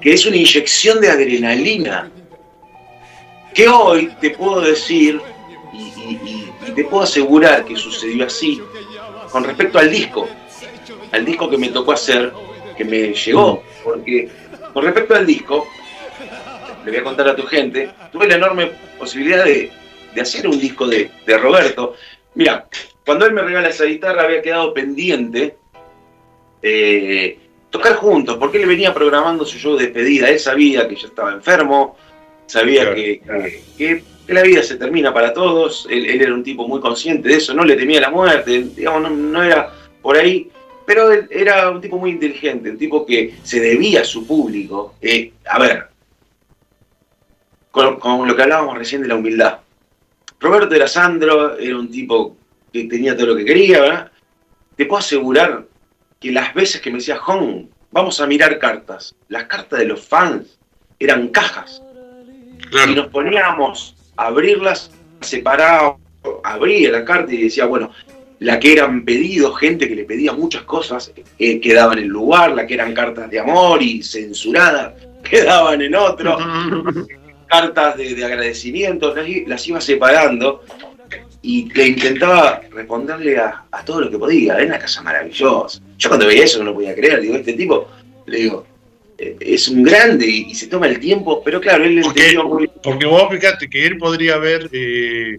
que es una inyección de adrenalina. Que hoy te puedo decir y, te puedo asegurar que sucedió así con respecto al disco, al disco que me tocó hacer, que me llegó, porque con respecto al disco, le voy a contar a tu gente, tuve la enorme posibilidad de, hacer un disco de, Roberto. Mira, cuando él me regala esa guitarra había quedado pendiente eh, tocar juntos, porque él venía programando su show de despedida, él sabía que yo estaba enfermo, sabía que, la vida se termina para todos, él, era un tipo muy consciente de eso, no le temía la muerte, digamos, no, era por ahí, pero él era un tipo muy inteligente, un tipo que se debía a su público. Eh, a ver, con, lo que hablábamos recién de la humildad. Roberto era Sandro, era un tipo que tenía todo lo que quería, ¿verdad? Te puedo asegurar que las veces que me decía, Hong, vamos a mirar cartas, las cartas de los fans eran cajas. Y nos poníamos a abrirlas separadas, abría la carta y decía, bueno, la que eran pedidos, gente que le pedía muchas cosas, eh, quedaban en el lugar, la que eran cartas de amor y censuradas, quedaban en otro. cartas de, agradecimiento, las, iba separando y le intentaba responderle a, todo lo que podía. Era una casa maravillosa. Yo cuando veía eso no lo podía creer. Digo, este tipo, le digo, eh, es un grande y, se toma el tiempo, pero claro, él porque, porque vos fíjate que él podría haber eh,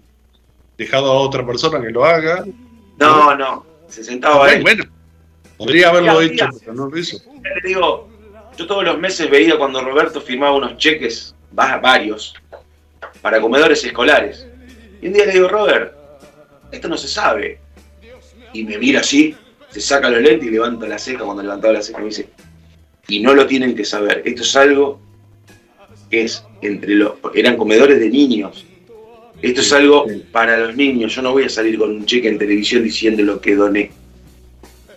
dejado a otra persona que lo haga. No, no, se sentaba ahí. Bueno, podría haberlo hecho, pero no lo hizo. Le digo, yo todos los meses veía cuando Roberto firmaba unos cheques varios, para comedores escolares. Y un día le digo, Robert, esto no se sabe. Y me mira así, se saca los lentes y levanta la ceja cuando levantaba la ceja y me dice, y no lo tienen que saber. Esto es algo que es entre los... Eran comedores de niños. Esto es algo para los niños. Yo no voy a salir con un cheque en televisión diciendo lo que doné.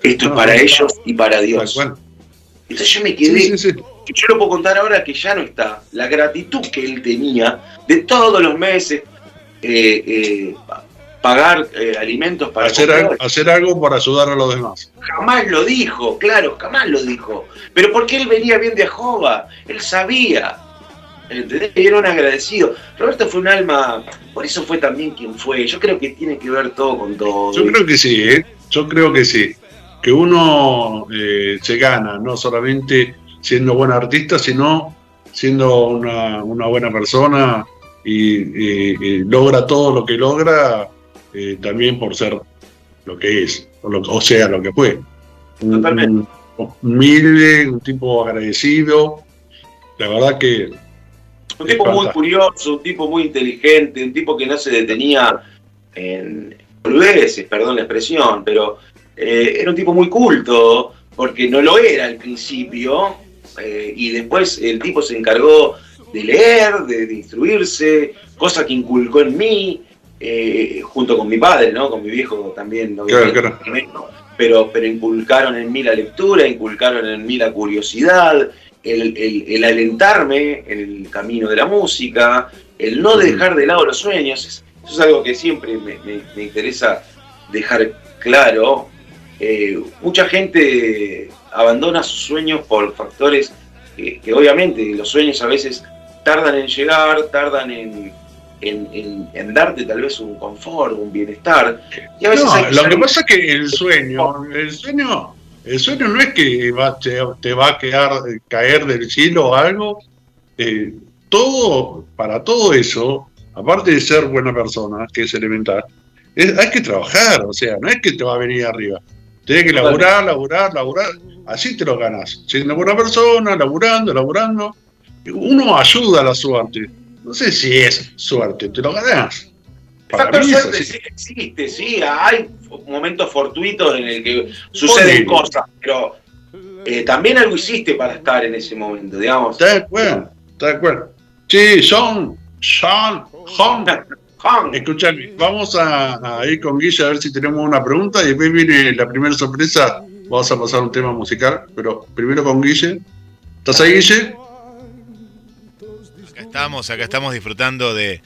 Esto es para ellos y para Dios. Entonces yo me quedé yo lo puedo contar ahora que ya no está, la gratitud que él tenía de todos los meses eh, eh, pagar eh, alimentos para hacer algo, hacer algo para ayudar a los demás. Jamás lo dijo, claro, jamás lo dijo. Pero porque él venía bien de Ajova, él sabía. ¿entendés? Era un agradecido. Roberto fue un alma, por eso fue también quien fue. Yo creo que tiene que ver todo con todo. Yo creo que sí, yo creo que sí. Que uno se gana, no solamente siendo buen artista, sino siendo una, buena persona y, logra todo lo que logra eh, también por ser lo que es, o, sea, lo que fue. Totalmente. Un, humilde, un tipo agradecido. La verdad que. Un tipo muy curioso, un tipo muy inteligente, un tipo que no se detenía en veces, perdón la expresión, pero eh, era un tipo muy culto, porque no lo era al principio, eh, y después el tipo se encargó de leer, de, instruirse, cosa que inculcó en mí, eh, junto con mi padre, ¿no? Con mi viejo también, Pero, pero inculcaron en mí la lectura, inculcaron en mí la curiosidad, el, alentarme en el camino de la música, el no dejar de lado los sueños. Eso es algo que siempre me, interesa dejar claro. Eh, mucha gente abandona sus sueños por factores que, obviamente los sueños a veces tardan en llegar, tardan en, en, darte tal vez un confort, un bienestar. Y a veces no, lo que pasa es que el sueño, el sueño, el sueño no es que te, va a quedar, caer del cielo o algo. Eh, todo, para todo eso, aparte de ser buena persona, que es elemental, hay que trabajar, o sea, no es que te va a venir arriba. Tienes que laburar, laburar, laburar. Así te lo ganas. Siendo buena persona, laburando, laburando. Uno ayuda a la suerte. No sé si es suerte, te lo ganas. Para suerte sí existe, sí. Hay momentos fortuitos en el que suceden cosas, pero eh, también algo hiciste para estar en ese momento, digamos. Está de acuerdo, está de acuerdo. Sí, Sean, Sean, Sean. Escuchame, vamos a, ir con Guille a ver si tenemos una pregunta y después viene la primera sorpresa. Vamos a pasar un tema musical, pero primero con Guille. ¿Estás ahí, Guille? Estamos, acá estamos disfrutando de,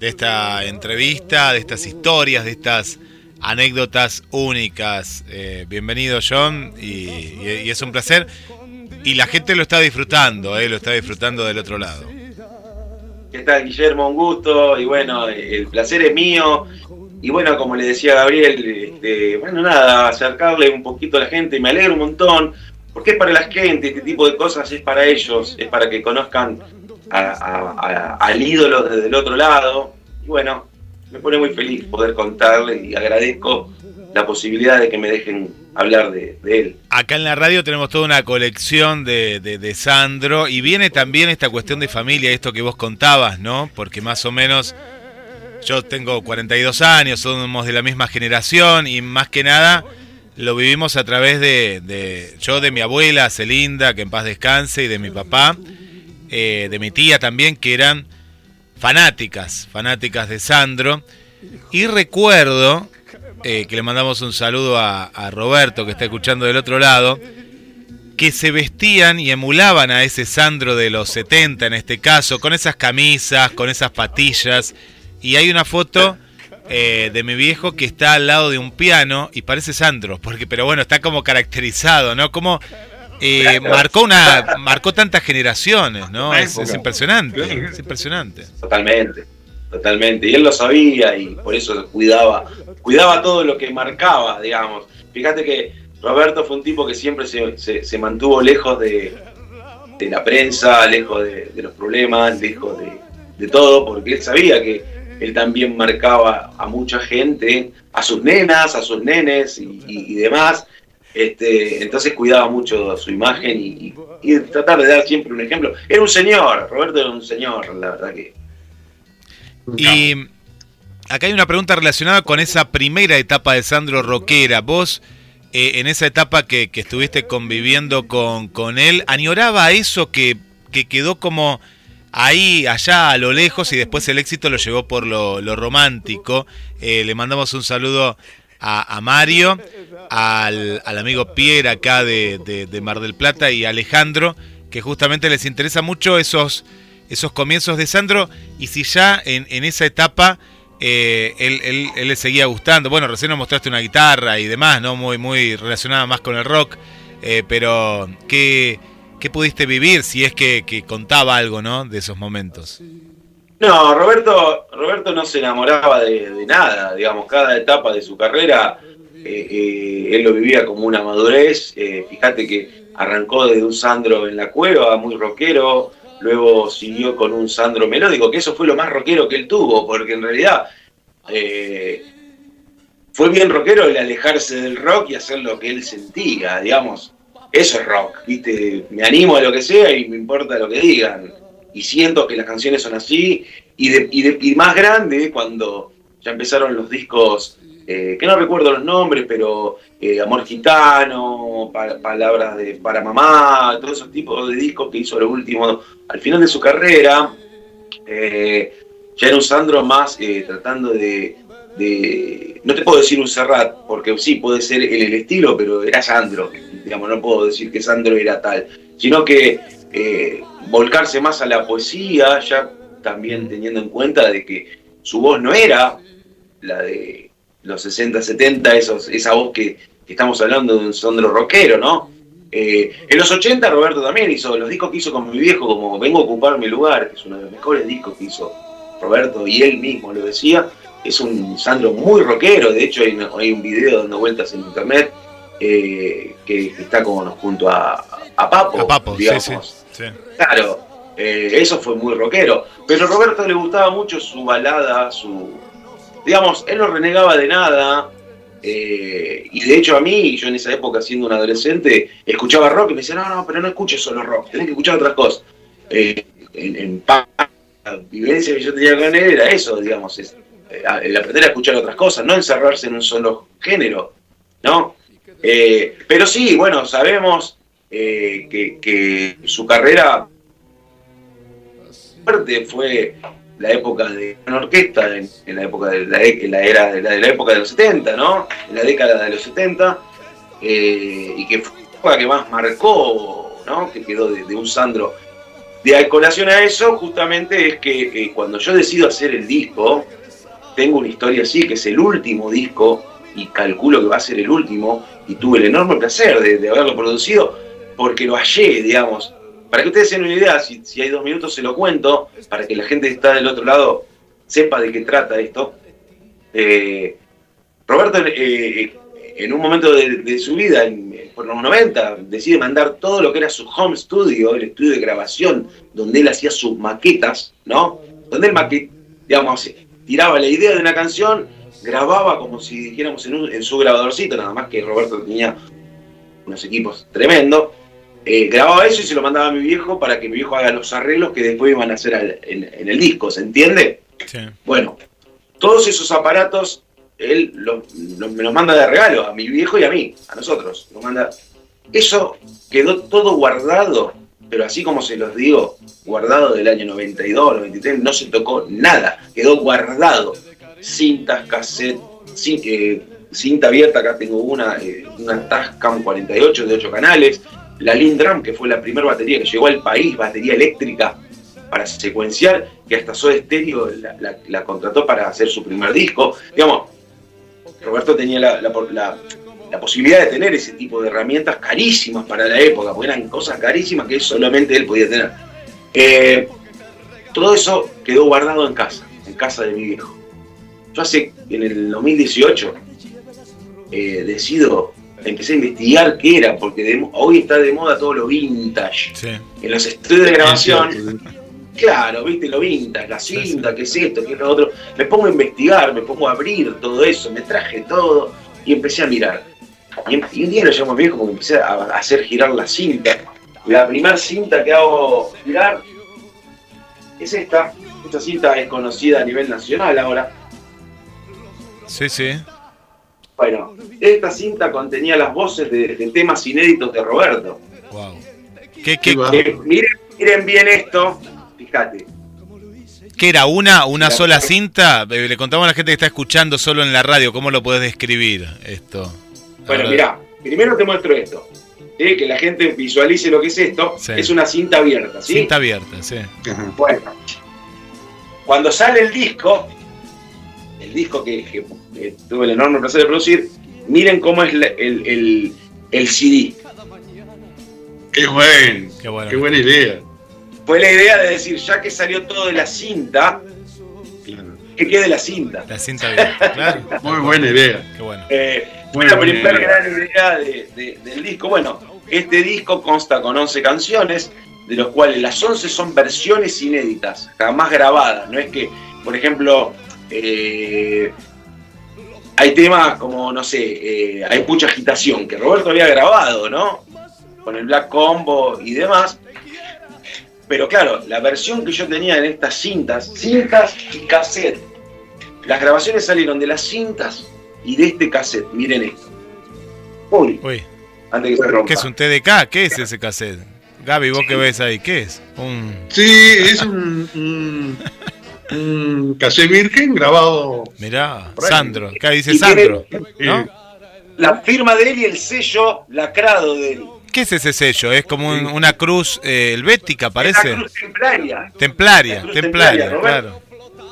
esta entrevista, de estas historias, de estas anécdotas únicas. Eh, bienvenido, John, y, es un placer. Y la gente lo está disfrutando, eh, lo está disfrutando del otro lado. ¿Qué tal, Guillermo? Un gusto. Y bueno, el placer es mío. Y bueno, como le decía Gabriel, este, bueno, nada, acercarle un poquito a la gente. Me alegro un montón. Porque para la gente, este tipo de cosas es para ellos, es para que conozcan al ídolo desde el otro lado. Y bueno, me pone muy feliz poder contarle y agradezco la posibilidad de que me dejen hablar de, él. Acá en la radio tenemos toda una colección de, de, Sandro y viene también esta cuestión de familia, esto que vos contabas, ¿no? Porque más o menos yo tengo 42 años, somos de la misma generación y más que nada lo vivimos a través de, yo de mi abuela Celinda, que en paz descanse, y de mi papá, eh, de mi tía también, que eran fanáticas, fanáticas de Sandro. Y recuerdo eh, que le mandamos un saludo a, Roberto que está escuchando del otro lado, que se vestían y emulaban a ese Sandro de los 70 en este caso, con esas camisas, con esas patillas. Y hay una foto eh, de mi viejo que está al lado de un piano y parece Sandro, porque pero bueno, está como caracterizado, ¿no? Como eh, marcó una marcó tantas generaciones, ¿no? Es, impresionante, es impresionante. Totalmente, totalmente. Y él lo sabía y por eso cuidaba, cuidaba todo lo que marcaba, digamos. Fíjate que Roberto fue un tipo que siempre se, se, mantuvo lejos de, de, la prensa, lejos de, los problemas, lejos de, de todo, porque él sabía que él también marcaba a mucha gente, a sus nenas, a sus nenes y demás este, entonces cuidaba mucho su imagen y, tratar de dar siempre un ejemplo. Era un señor, Roberto era un señor, la verdad que. Y acá hay una pregunta relacionada con esa primera etapa de Sandro Roquera. Vos, eh, en esa etapa que, estuviste conviviendo con, él, ¿añoraba eso que, que, quedó como ahí, allá, a lo lejos y después el éxito lo llevó por lo, romántico? Eh, le mandamos un saludo a, Mario, al, amigo Pierre acá de, Mar del Plata y Alejandro, que justamente les interesa mucho esos, esos comienzos de Sandro y si ya en, esa etapa eh, él, le seguía gustando. Bueno, recién nos mostraste una guitarra y demás, ¿no? Muy, muy relacionada más con el rock, eh, pero ¿qué, ¿qué, pudiste vivir si es que, que contaba algo, ¿no? De esos momentos. No, Roberto, Roberto no se enamoraba de, nada, digamos, cada etapa de su carrera eh, eh, él lo vivía como una madurez. Eh, fíjate que arrancó desde un Sandro en la cueva, muy rockero, luego siguió con un Sandro melódico, que eso fue lo más rockero que él tuvo, porque en realidad fue bien rockero el alejarse del rock y hacer lo que él sentía, digamos. Eso es rock, ¿viste? Me animo a lo que sea y me importa lo que digan y siento que las canciones son así. Y, y, más grande, cuando ya empezaron los discos, eh, que no recuerdo los nombres, pero eh, Amor Gitano, Palabras de para Mamá, todos esos tipos de discos que hizo lo último al final de su carrera, eh, ya era un Sandro más tratando de, de, No te puedo decir un Serrat, porque sí, puede ser el, el estilo, pero era Sandro, digamos, no puedo decir que Sandro era tal, sino que volcarse más a la poesía, ya también teniendo en cuenta de que su voz no era la de los 60, 70, esos, esa voz que, estamos hablando de un sondro rockero, ¿no? Eh, en los 80 Roberto también hizo los discos que hizo con mi viejo, como Vengo a ocupar mi lugar, que es uno de los mejores discos que hizo Roberto, y él mismo lo decía, es un Sandro muy rockero, de hecho hay, un video dando vueltas en internet eh, que, está como junto a, a Papo, a Papo digamos. Claro, eh, eso fue muy rockero. Pero a Roberto le gustaba mucho su balada, su. Digamos, él no renegaba de nada. Eh, y de hecho a mí, yo en esa época siendo un adolescente, escuchaba rock y me decía, no, no, pero no escuches solo rock, tenés que escuchar otras cosas. Eh, en, la vivencia que yo tenía con él era eso, digamos, es, el aprender a escuchar otras cosas, no encerrarse en un solo género, ¿no? Pero sí, bueno, sabemos eh, que, su carrera fuerte fue la época de una orquesta, en, la época de la, era de la, época de los 70, ¿no? En la década de los 70, eh, y que fue la que más marcó, ¿no? Que quedó de, un Sandro. De colación a eso, justamente es que cuando yo decido hacer el disco, tengo una historia así, que es el último disco, y calculo que va a ser el último, y tuve el enorme placer de haberlo producido, porque lo hallé, digamos. para que ustedes tengan una idea, si, hay dos minutos se lo cuento, para que la gente que está del otro lado sepa de qué trata esto. Eh, Roberto, eh, en un momento de, su vida, por los 90, decide mandar todo lo que era su home studio, el estudio de grabación, donde él hacía sus maquetas, ¿no? Donde él maquet, digamos, tiraba la idea de una canción, grababa como si dijéramos en, un- en su grabadorcito, nada más que Roberto tenía unos equipos tremendos. eh, grababa eso y se lo mandaba a mi viejo para que mi viejo haga los arreglos que después iban a hacer al- en, en el disco, ¿se entiende? Sí. Bueno, todos esos aparatos él me los manda de regalo a mi viejo y a mí, a nosotros. Nos manda. Eso quedó todo guardado, pero así como se los digo, guardado del año 92, 93, no se tocó nada, quedó guardado. Cintas, cassette, cin- eh, cinta abierta, acá tengo una, eh, una Tascam 48 de 8 canales, la Lindram, que fue la primera batería que llegó al país, batería eléctrica para secuenciar, que hasta Soda Stereo la, la- la contrató para hacer su primer disco. Digamos, Roberto tenía la, la- la- la posibilidad de tener ese tipo de herramientas carísimas para la época, porque eran cosas carísimas que solamente él podía tener. Eh, todo eso quedó guardado en casa, en casa de mi viejo. Yo hace, en el 2018, eh, decido, empecé a investigar qué era, porque de hoy está de moda todo lo vintage. Sí. En los estudios de grabación. Claro, viste, lo vintage, la cinta, qué es esto, qué es lo otro. Me pongo a investigar, me pongo a abrir todo eso, me traje todo y empecé a mirar. Y, em- y un día lo llamo a mi viejo porque empecé a, a hacer girar la cinta. La primera cinta que hago girar es esta. Esta cinta es conocida a nivel nacional ahora. Sí, sí. Bueno, esta cinta contenía las voces de, de temas inéditos de Roberto. Wow. ¿Qué, qué. Eh, miren, miren bien esto, fíjate. qué era? ¿Una, una La- sola cinta? Eh, Le contamos a la gente que está escuchando solo en la radio. ¿Cómo lo podés describir esto? Bueno, mirá, primero te muestro esto. ¿sí? Que la gente visualice lo que es esto. Sí. Es una cinta abierta, ¿sí? Cinta abierta, sí. Bueno, cuando sale el disco, el disco que, que- que tuve el enorme placer de producir, miren cómo es la- el, el- el CD. Qué buen, Qué bueno. qué buena idea. Fue la idea de decir, ya que salió todo de la cinta, que quede la cinta. La cinta abierta, claro. Muy buena idea. Qué bueno. Eh, fue la buena primera idea. gran idea de- de- del disco. Bueno, este disco consta con 11 canciones, de los cuales las 11 son versiones inéditas, jamás grabadas. No es que, por ejemplo, eh, hay temas como, no sé, eh, hay mucha agitación, que Roberto había grabado, ¿no? Con el Black Combo y demás. Pero claro, la versión que yo tenía en estas cintas, cintas y cassette, las grabaciones salieron de las cintas y de este cassette. Miren esto. Uy, Uy, antes que se rompa. ¿qué es un TDK? ¿Qué es ese cassette? Gaby, ¿vos qué ves ahí? ¿Qué es? Un... Sí, es un, un, un virgen grabado. Mirá, Por ahí. Sandro. Acá dice Y tiene- Sandro. ¿No? eh, La firma de él y el sello lacrado de él. ¿Qué es ese sello? ¿Es como un- una cruz eh, helvética, parece? La cruz templaria. Templaria, cruz templaria, templaria, claro.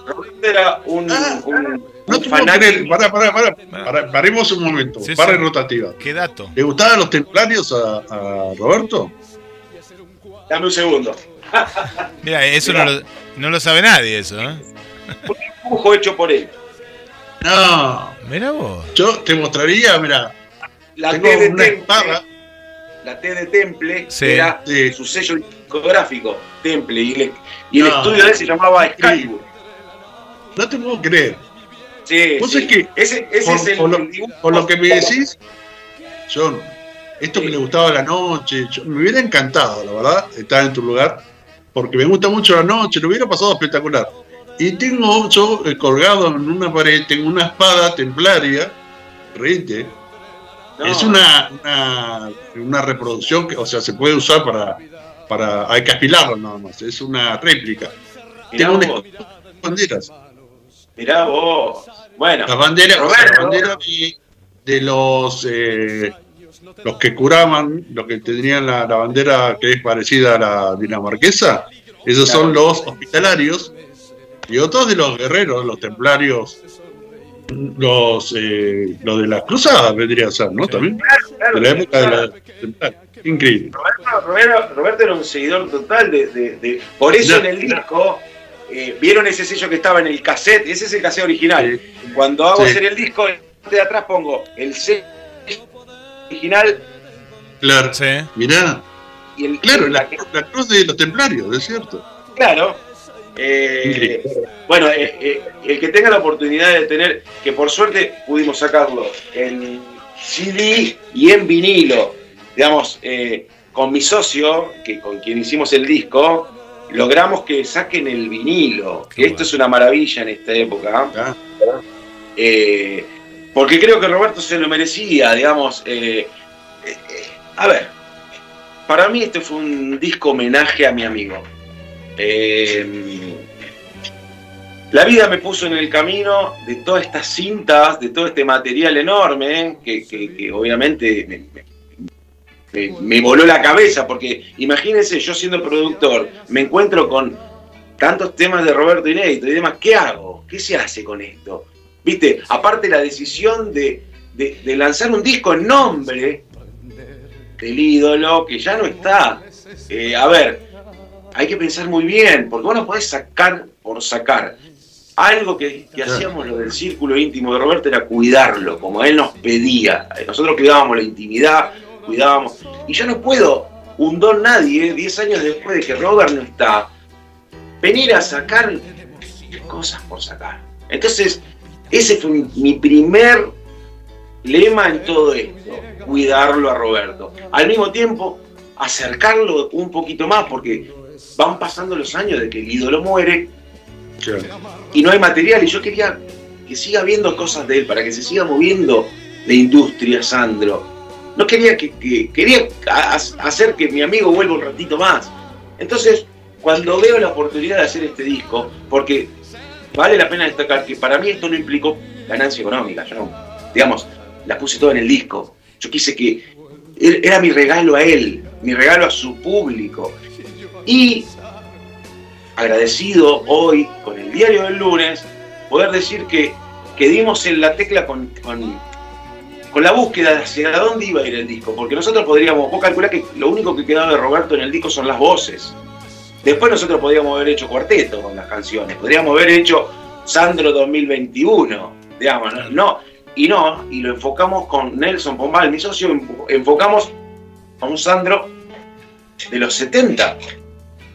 Roberto era un, Ah, un- no un te puedo fanático. creer. Pará, pará, pará, pará, Paremos un momento. Sí, Para sí. rotativa. ¿Qué dato? ¿Le gustaban los templarios a, a Roberto? Dame un segundo. Mira, eso no lo, no lo sabe nadie, eso, ¿eh? Un dibujo hecho por él. No. Mira vos. Yo te mostraría, mira, La tengo T de una Temple, espada. la T de Temple Sí. era Sí. su sello discográfico, Temple, y el, y el estudio de él se llamaba Excalibur. No te puedo creer. Sí, Vos sí. sabés que ese, ese por- es el, por lo-. Por que me decís, John, esto que le gustaba la noche, yo- me hubiera encantado, la verdad, estar en tu lugar, porque me gusta mucho la noche, lo hubiera pasado espectacular. Y tengo yo eh, colgado en una pared, tengo una espada templaria, reíte, No. es una, una, una reproducción, que, o sea, se puede usar para, para, hay que aspilarla nada más, es una réplica. Mirá tengo una vos, banderas. mirá vos. Bueno, Las banderas, Roberto. las banderas de, de los eh, los que curaban, los que tenían la, la bandera que es parecida a la dinamarquesa, esos son los hospitalarios y otros de los guerreros, los templarios los, eh, lo de las cruzadas vendría a ser, ¿no? También. Claro, de la época claro. de la. Increíble. Roberto, Roberto- Roberto era un seguidor total de. de- de- por eso Ya, en el disco. eh, ¿Vieron ese sello que estaba en el cassette? Ese es el cassette original. Cuando hago Sí. hacer el disco, de atrás pongo el sello original Claro. Sí. Mirá, y el. claro, la, la cruz de los templarios, es cierto. Claro. Eh, bueno, eh, eh, el que tenga la oportunidad de tener, que por suerte pudimos sacarlo en CD y en vinilo, digamos, eh, con mi socio, que con quien hicimos el disco, logramos que saquen el vinilo, que esto es una maravilla en esta época. Ah, Eh, porque creo que Roberto se lo merecía, digamos. eh, eh, eh, a ver, para mí este fue un disco homenaje a mi amigo. La vida me puso en el camino de todas estas cintas, de todo este material enorme, que, obviamente me, me- me- me voló la cabeza, porque imagínense, yo siendo productor, me encuentro con tantos temas de Roberto inédito y demás, ¿qué hago? ¿Qué se hace con esto? Viste, aparte la decisión de, de- de lanzar un disco en nombre del ídolo que ya no está. Eh, a ver, hay que pensar muy bien, porque vos no podés sacar por sacar. Algo que, que hacíamos lo del círculo íntimo de Roberto era cuidarlo, como él nos pedía. Nosotros cuidábamos la intimidad, cuidábamos. Y yo no puedo, un don nadie, 10 años después de que Robert no está, venir a sacar cosas por sacar. Entonces, ese fue mi, primer lema en todo esto, cuidarlo a Roberto. Al mismo tiempo, acercarlo un poquito más, porque van pasando los años de que el ídolo muere y no hay material, y yo quería que siga viendo cosas de él, para que se siga moviendo la industria, Sandro. No quería que, que- quería hacer que mi amigo vuelva un ratito más. Entonces, cuando veo la oportunidad de hacer este disco, porque vale la pena destacar que para mí esto no implicó ganancia económica, yo no, digamos, la puse todo en el disco. Yo quise que er- era mi regalo a él, mi regalo a su público. Y agradecido hoy con el diario del lunes, poder decir que, que dimos en la tecla con, con, con la búsqueda de hacia dónde iba a ir el disco, porque nosotros podríamos, vos calculás que lo único que quedaba de Roberto en el disco son las voces. Después nosotros podríamos haber hecho cuarteto con las canciones, podríamos haber hecho Sandro 2021, digamos, no, y no, y lo enfocamos con Nelson Pombal, mi socio, enfo- enfocamos a un Sandro de los 70,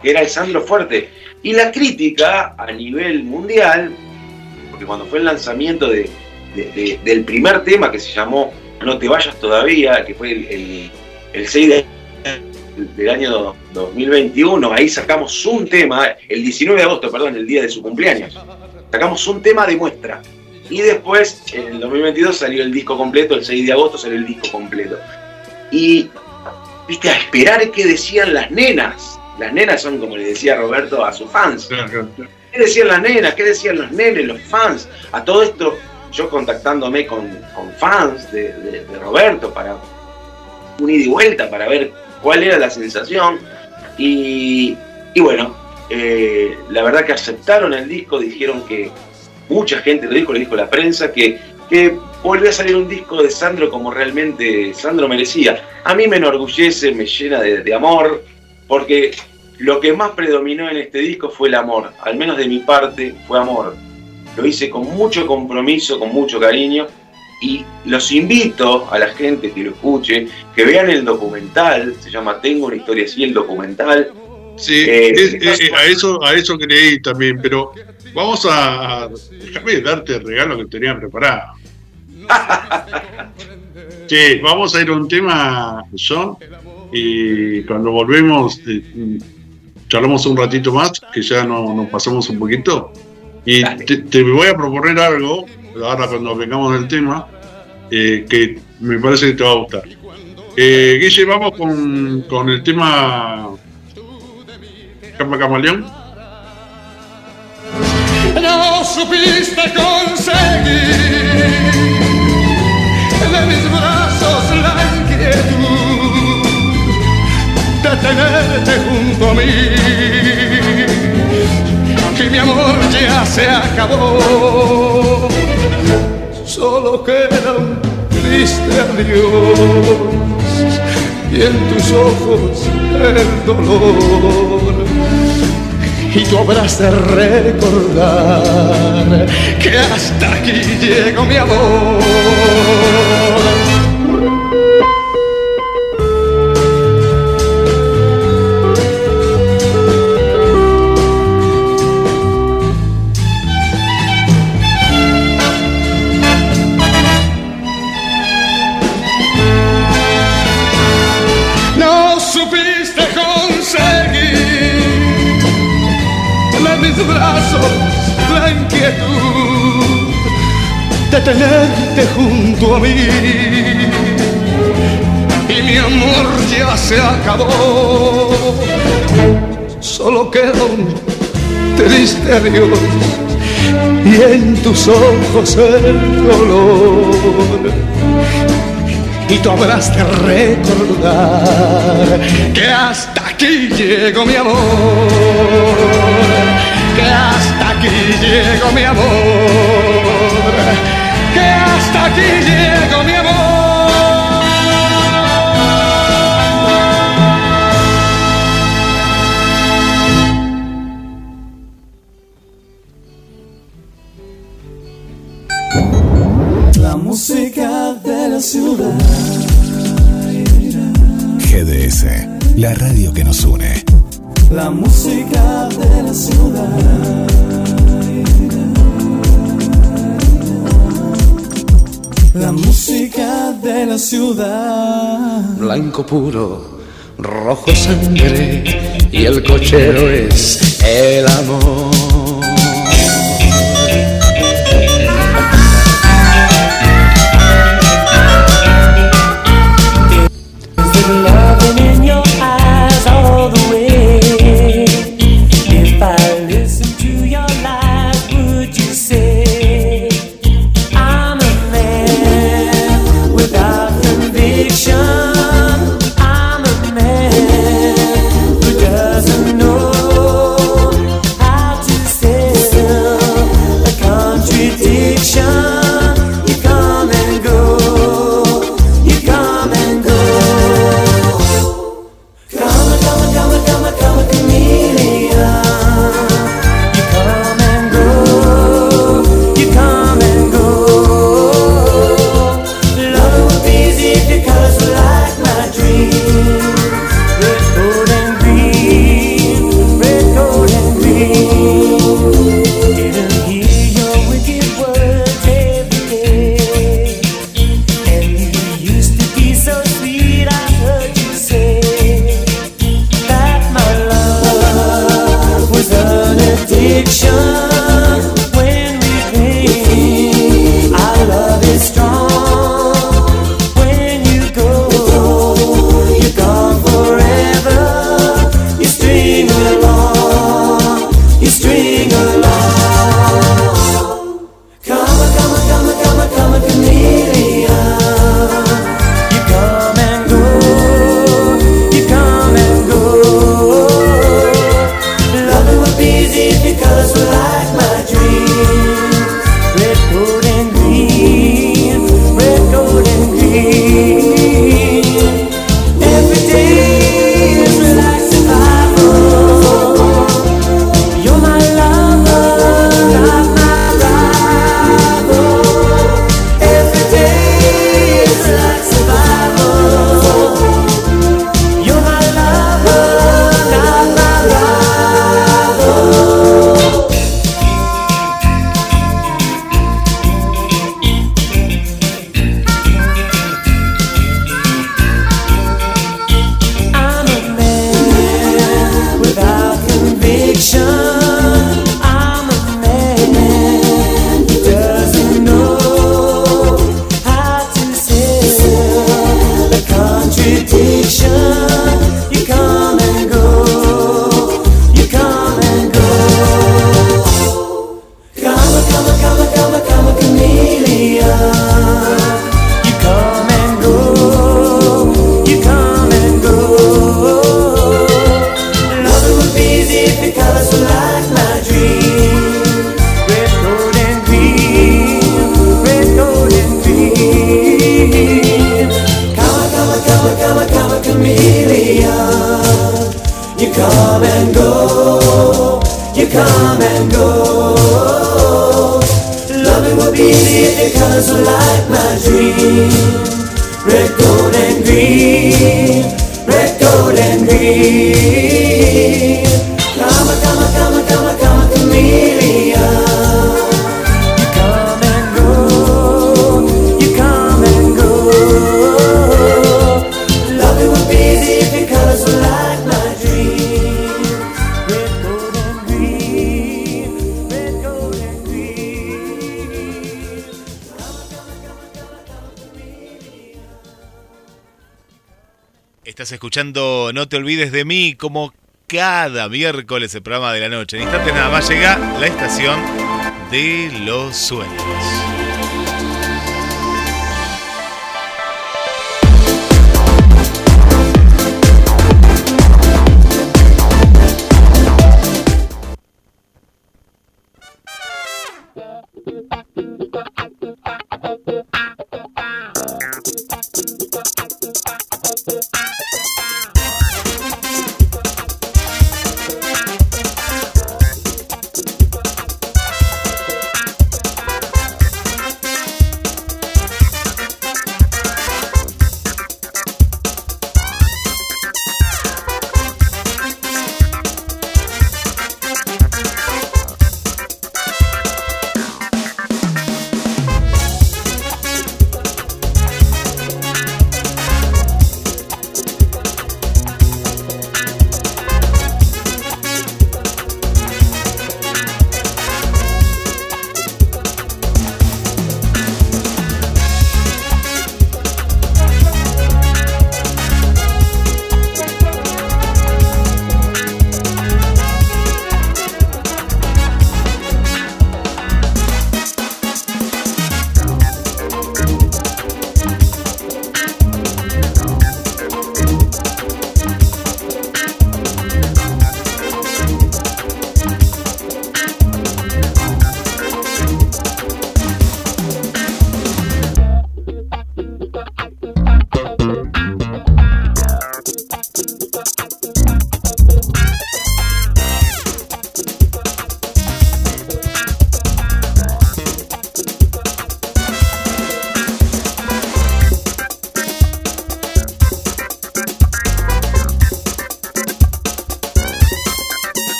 que era el Sandro fuerte. Y la crítica a nivel mundial, porque cuando fue el lanzamiento de- del primer tema que se llamó No te vayas todavía, que fue el, el- el 6 de, del año 2021, ahí sacamos un tema, el 19 de agosto, perdón, el día de su cumpleaños, sacamos un tema de muestra. Y después, en el 2022 salió el disco completo, el 6 de agosto salió el disco completo. Y, viste, a esperar qué decían las nenas. Las nenas son, como le decía Roberto, a sus fans. ¿Qué decían las nenas? ¿Qué decían los nenes, los fans? A todo esto, yo contactándome con, con fans de, de- de Roberto para un ida y vuelta, para ver cuál era la sensación. Y, y bueno, eh, la verdad que aceptaron el disco, dijeron que mucha gente lo dijo, lo dijo la prensa, que, que volvió a salir un disco de Sandro como realmente Sandro merecía. A mí me enorgullece, me llena de, de amor, porque lo que más predominó en este disco fue el amor, al menos de mi parte fue amor. Lo hice con mucho compromiso, con mucho cariño y los invito a la gente que lo escuche, que vean el documental, se llama Tengo una historia así, el documental. Sí, Eh, es- a eso a eso creí también, pero vamos a, a- déjame darte el regalo que tenía preparado. Sí, vamos a ir a un tema, John, y cuando volvemos eh, charlamos un ratito más, que ya no, nos pasamos un poquito, y te voy a proponer algo, ahora cuando vengamos del tema, eh, que me parece que te va a gustar. Eh, Guille, vamos con, con el tema Capa Camaleón. No supiste conseguir de mis brazos la inquietud de tenerte junto a mí. Que mi amor ya se acabó. Solo queda un triste adiós y en tus ojos el dolor. Y tú habrás de recordar que hasta aquí llegó mi amor. Mis brazos la inquietud de tenerte junto a mí. Y mi amor ya se acabó, solo queda un triste adiós y en tus ojos el dolor. Y tú habrás de recordar que hasta aquí llegó mi amor, que hasta aquí llegó mi amor, que hasta aquí llegó mi amor. La música de la ciudad. GDS, la radio que nos une. La música de la ciudad. La música de la ciudad. Blanco puro, rojo sangre y el cochero es el amor. Estás escuchando No te olvides de mí como cada miércoles el programa de la noche. En instantes nada más llega la estación de los sueños.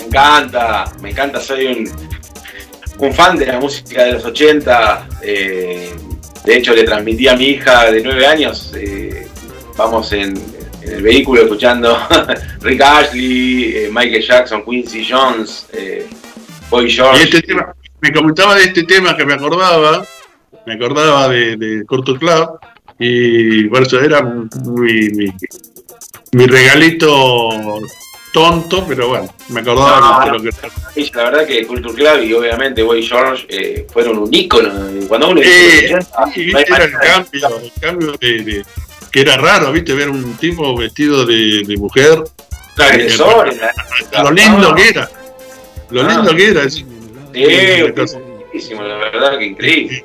Me encanta, me encanta, soy un, un fan de la música de los 80. eh, de hecho, le transmití a mi hija de 9 años. eh, vamos en, en el vehículo escuchando Rick Ashley, eh, Michael Jackson, Quincy Jones, eh, Boy Y George. este tema, me comentaba de este tema que me acordaba, me acordaba de, de Club, y por eso era mi, mi, mi regalito tonto, pero bueno, me acordaba No, de no. lo que Y la verdad que Culture Club y obviamente Boy George eh, fueron un ícono. Cuando uno Eh, dice, sí, era el cambio, el cambio de, de- que era raro, viste, ver un tipo vestido de, de mujer, Agresor, la- lo lindo que era, lo lindo que era. es- Eh, la verdad que increíble.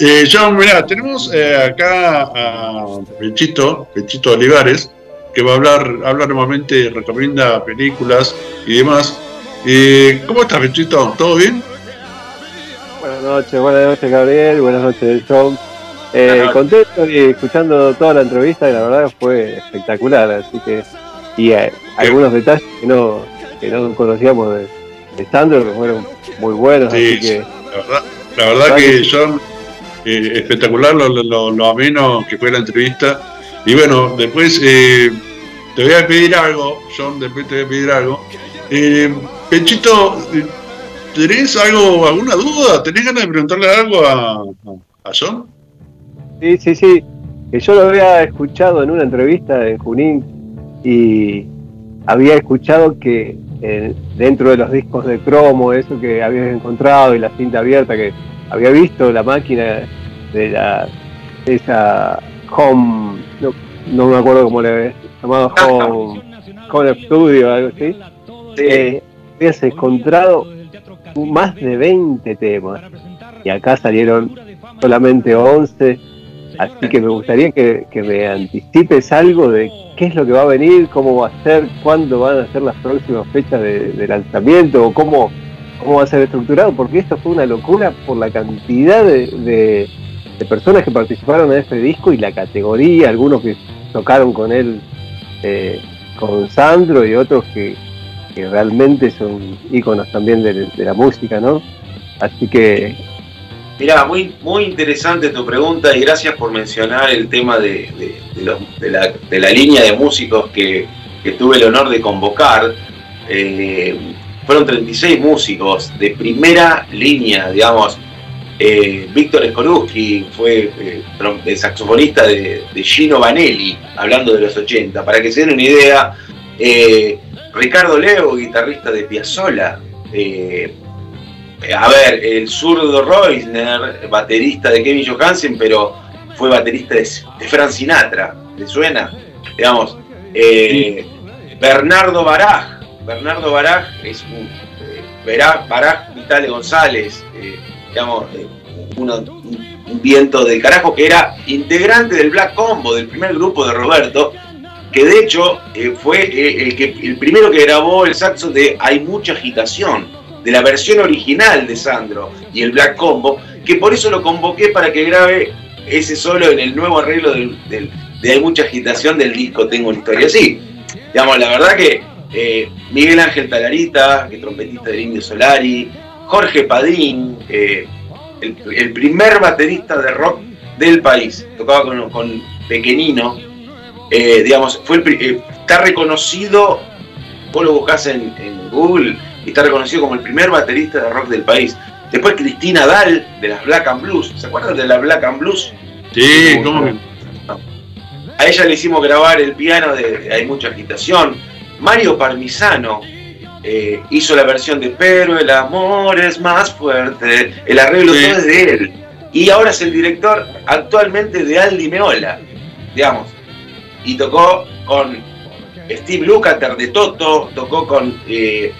Eh, John, mirá, tenemos eh, acá a Pechito, Pechito Olivares, que va a hablar, habla normalmente, recomienda películas y demás. Eh, ¿Cómo estás, Pechito? ¿Todo bien? Buenas noches, buenas noches Gabriel, buenas noches John. Eh, contento y escuchando toda la entrevista y la verdad fue espectacular, así que y eh, algunos detalles que no, que no conocíamos de, de Sandro que fueron muy buenos, Sí, así que La verdad, la verdad que John, eh, espectacular lo, lo- lo ameno que fue la entrevista. Y bueno, después eh, te voy a pedir algo, John, después te voy a pedir algo. Eh, Pechito, ¿tenés algo, alguna duda? ¿Tenés ganas de preguntarle algo a, a John? Sí, sí, sí. Que yo lo había escuchado en una entrevista en Junín y había escuchado que eh, dentro de los discos de cromo, eso que habías encontrado y la cinta abierta, que había visto la máquina de la esa home, no, no me acuerdo cómo le llamado home, home studio, algo así. Eh, habías encontrado más de 20 temas y acá salieron solamente 11 así que me gustaría que, que me anticipes algo de qué es lo que va a venir, cómo va a ser, cuándo van a ser las próximas fechas de, de lanzamiento o cómo, cómo va a ser estructurado, porque esto fue una locura por la cantidad de, de- de personas que participaron en este disco y la categoría, algunos que tocaron con él, eh, con Sandro y otros que, que realmente son íconos también de, la música, ¿no? Así que Mirá, muy, muy interesante tu pregunta y gracias por mencionar el tema de, de- de los- la, la línea de músicos que, que tuve el honor de convocar. Eh, fueron 36 músicos de primera línea, digamos. Eh, Víctor Skoruski fue eh, saxofonista de, de Gino Vanelli, hablando de los 80. Para que se den una idea, eh, Ricardo Leo, guitarrista de Piazzolla, eh, a ver, el zurdo Reusner, baterista de Kevin Johansen, pero fue baterista de, de Frank Sinatra, ¿le suena? Digamos, Bernardo Baraj, Bernardo Baraj es un Baraj, Vitale González, digamos, eh, un, viento del carajo que era integrante del Black Combo, del primer grupo de Roberto, que de hecho eh, fue eh, el, que, el primero que grabó el saxo de Hay mucha agitación, de la versión original de Sandro y el Black Combo, que por eso lo convoqué para que grabe ese solo en el nuevo arreglo de Hay mucha agitación del disco Tengo una historia así. Digamos, la verdad que Miguel Ángel Talarita, que trompetista del Indio Solari, Jorge Padín, eh, el, el primer baterista de rock del país, tocaba con, con Pequeñino, eh, digamos, fue el pri- eh, está reconocido, vos lo buscás en, en Google, y está reconocido como el primer baterista de rock del país. Después Cristina Dal, de las Black and Blues, ¿se acuerdan de las Black and Blues? Sí, ¿cómo que? A ella le hicimos grabar el piano de Hay mucha agitación. Mario Parmisano eh, hizo la versión de Pero el amor es más fuerte. El arreglo Sí. todo es de él. Y ahora es el director actualmente de Aldi Meola, digamos. Y tocó con Steve Lukather de Toto, tocó con, eh,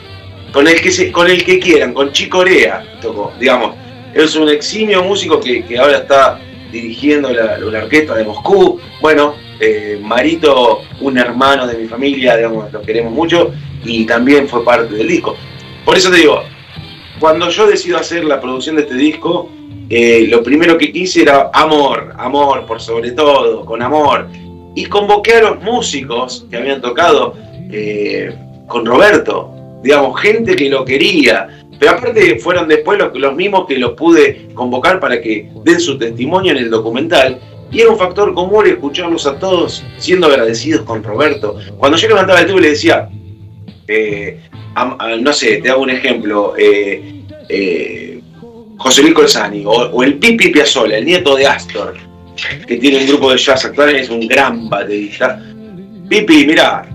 con, el que se- con el que quieran, con Chico Corea tocó, digamos. Es un eximio músico que, que ahora está dirigiendo la, la orquesta de Moscú. Bueno, eh, Marito, un hermano de mi familia, digamos, lo queremos mucho y también fue parte del disco. Por eso te digo, cuando yo decido hacer la producción de este disco, eh, lo primero que quise era amor, amor por sobre todo, con amor. Y convoqué a los músicos que habían tocado eh, con Roberto, digamos, gente que lo quería. Pero aparte fueron después los, los mismos que los pude convocar para que den su testimonio en el documental. Y era un factor común escucharlos a todos siendo agradecidos con Roberto. Cuando yo levantaba el tubo le decía, eh, am- a- no sé, te hago un ejemplo, eh, eh, José Luis Colzani o, el Pipi Piazzolla, el nieto de Astor, que tiene un grupo de jazz actual, es un gran baterista. Pipi, mira,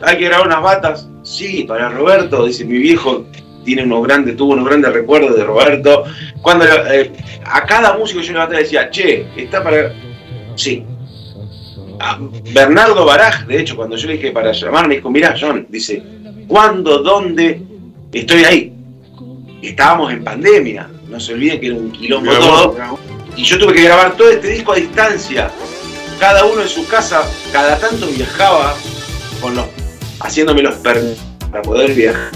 hay que grabar unas batas. Sí, para Roberto, dice mi viejo, tiene unos grandes, tuvo unos grandes recuerdos de Roberto. Cuando eh, a cada músico yo y decía, che, está para. Sí. A Bernardo Baraj, de hecho, cuando yo le dije para llamarme, dijo, mirá, John, dice, ¿cuándo, dónde? Estoy ahí. Estábamos en pandemia, no se olviden que era un quilombo todo. Y yo tuve que grabar todo este disco a distancia. Cada uno en su casa, cada tanto viajaba con los, haciéndome los permisos para poder viajar.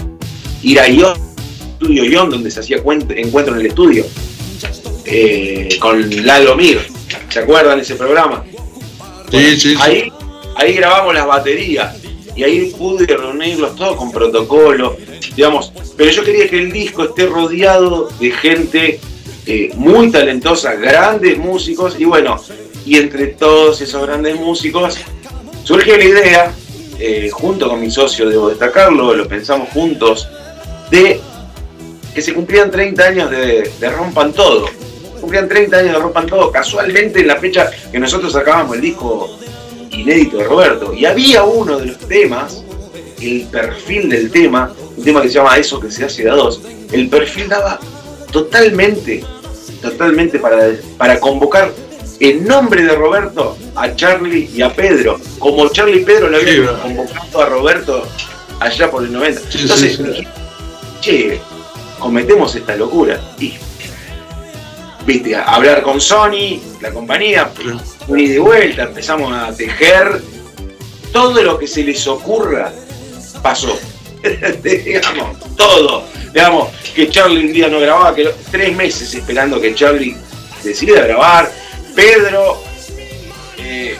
Ir a Ion, estudio Ion, donde se hacía cuen- encuentro en el estudio. eh, con Lalo Mir. ¿Se acuerdan ese programa? Sí, sí, sí. Ahí, ahí grabamos las baterías y ahí pude reunirlos todos con protocolo, digamos. Pero yo quería que el disco esté rodeado de gente eh, muy talentosa, grandes músicos y bueno, y entre todos esos grandes músicos surgió la idea, eh, junto con mi socio, debo destacarlo, lo pensamos juntos, de que se cumplían 30 años de, de Rompan Todo. Cumplían 30 años de Rompan Todo, casualmente en la fecha que nosotros sacábamos el disco inédito de Roberto. Y había uno de los temas, el perfil del tema, un tema que se llama Eso que se hace a dos, el perfil daba totalmente, totalmente para, para convocar en nombre de Roberto a Charlie y a Pedro, como Charlie y Pedro le habían convocado a Roberto allá por el 90. Sí, Entonces, sí, che, cometemos esta locura. Y, viste, a hablar con Sony, la compañía, un y vuelta, empezamos a tejer. Todo lo que se les ocurra pasó. digamos, todo. Digamos, que Charlie un día no grababa, que tres meses esperando que Charlie decida grabar. Pedro, eh,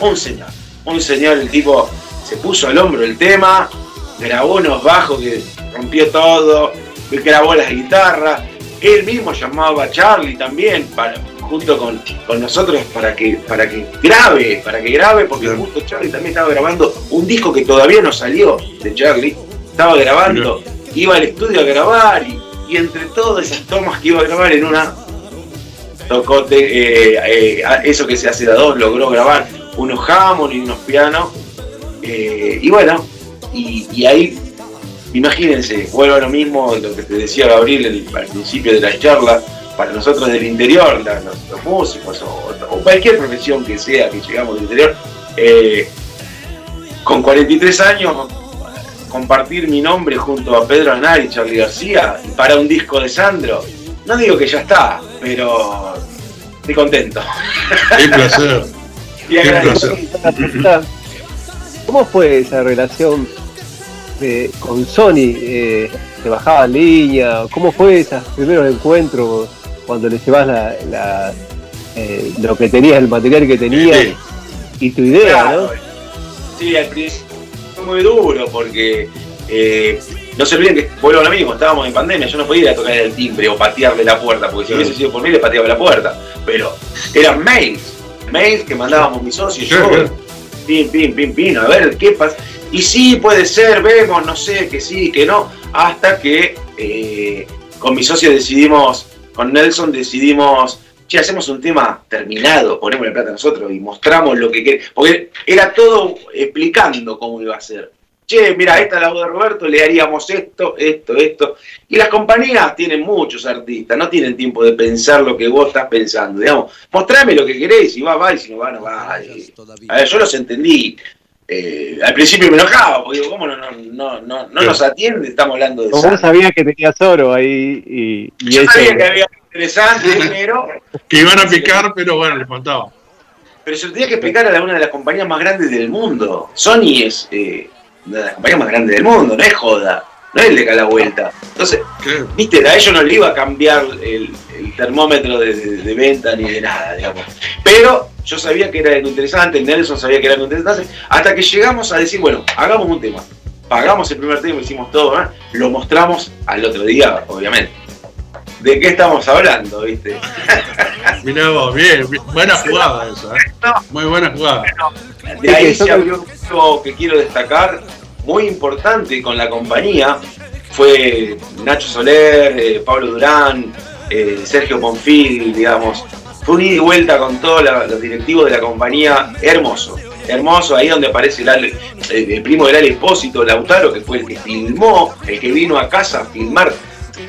un señor, un señor, el tipo se puso al hombro el tema, grabó unos bajos que rompió todo, grabó las guitarras, él mismo llamaba a Charlie también, para, junto con, con nosotros para que, para que grabe, para que grabe, porque justo Charlie también estaba grabando un disco que todavía no salió de Charlie, estaba grabando, iba al estudio a grabar y, y entre todas esas tomas que iba a grabar en una tocó te- eh, eh, eso que se hace de a dos, logró grabar unos Hammond y unos pianos. eh, y bueno, y, y ahí, imagínense, vuelvo a lo mismo, lo que te decía Gabriel el- al principio de la charla, para nosotros del interior, la- los, los músicos o, o cualquier profesión que sea que llegamos del interior, eh, con 43 años compartir mi nombre junto a Pedro Anar y Charlie García para un disco de Sandro, no digo que ya está, pero estoy contento. Qué placer. Y Qué pregunta, ¿Cómo fue esa relación de- con Sony? Eh, ¿Te bajaban línea? ¿Cómo fue esos primeros encuentros cuando le llevas la, la, eh, lo que tenías, el material que tenías Sí. y tu idea, Claro. ¿no? Sí, al principio fue muy duro porque eh, no se olviden que, vuelvo a lo mismo, estábamos en pandemia, yo no podía ir a tocar el timbre o patearle la puerta, porque si hubiese sido por mí le pateaba la puerta. Pero eran mails, mails que mandábamos mis socios y yo, pin, pin, pin, pin, a ver qué pasa. Y sí, puede ser, vemos, no sé, que sí, que no, hasta que eh, con mi socio decidimos, con Nelson decidimos, che, hacemos un tema terminado, ponemos la plata nosotros y mostramos lo que queremos. Porque era todo explicando cómo iba a ser. Che, mira, esta es la voz de Roberto, le haríamos esto, esto, esto. Y las compañías tienen muchos artistas, no tienen tiempo de pensar lo que vos estás pensando. Digamos, mostrame lo que querés, si va, va, y si no va, no va. Y- a ver, yo los entendí. Eh, al principio me enojaba, porque digo, ¿cómo no, no, no, no, no nos atiende? Estamos hablando de vos sabías que tenías oro ahí y, y Yo sabía que había algo interesante, pero, Que iban a picar, pero bueno, les faltaba. pero se lo tenía que explicar a una de las compañías más grandes del mundo. Sony es eh, una de las compañías más grandes del mundo, no es joda, no es el de cada vuelta. Entonces, ¿Qué? viste, a ellos no le iba a cambiar el, el termómetro de, de- de venta ni de nada, digamos. Pero yo sabía que era algo interesante, Nelson sabía que era algo interesante, hasta que llegamos a decir, bueno, hagamos un tema. Pagamos el primer tema, hicimos todo, ¿eh? lo mostramos al otro día, obviamente. ¿De qué estamos hablando, viste? Mirá vos, bien, bien. buena jugada esa, ¿eh? Muy buena jugada. De ahí se abrió algo que quiero destacar, muy importante con la compañía, fue Nacho Soler, eh, Pablo Durán, eh, Sergio Ponfil, digamos. Fue un ida y vuelta con todos los directivos de la compañía, hermoso. Hermoso, ahí donde aparece el, el- el primo del Ale Espósito, Lautaro, que fue el que filmó, el que vino a casa a filmar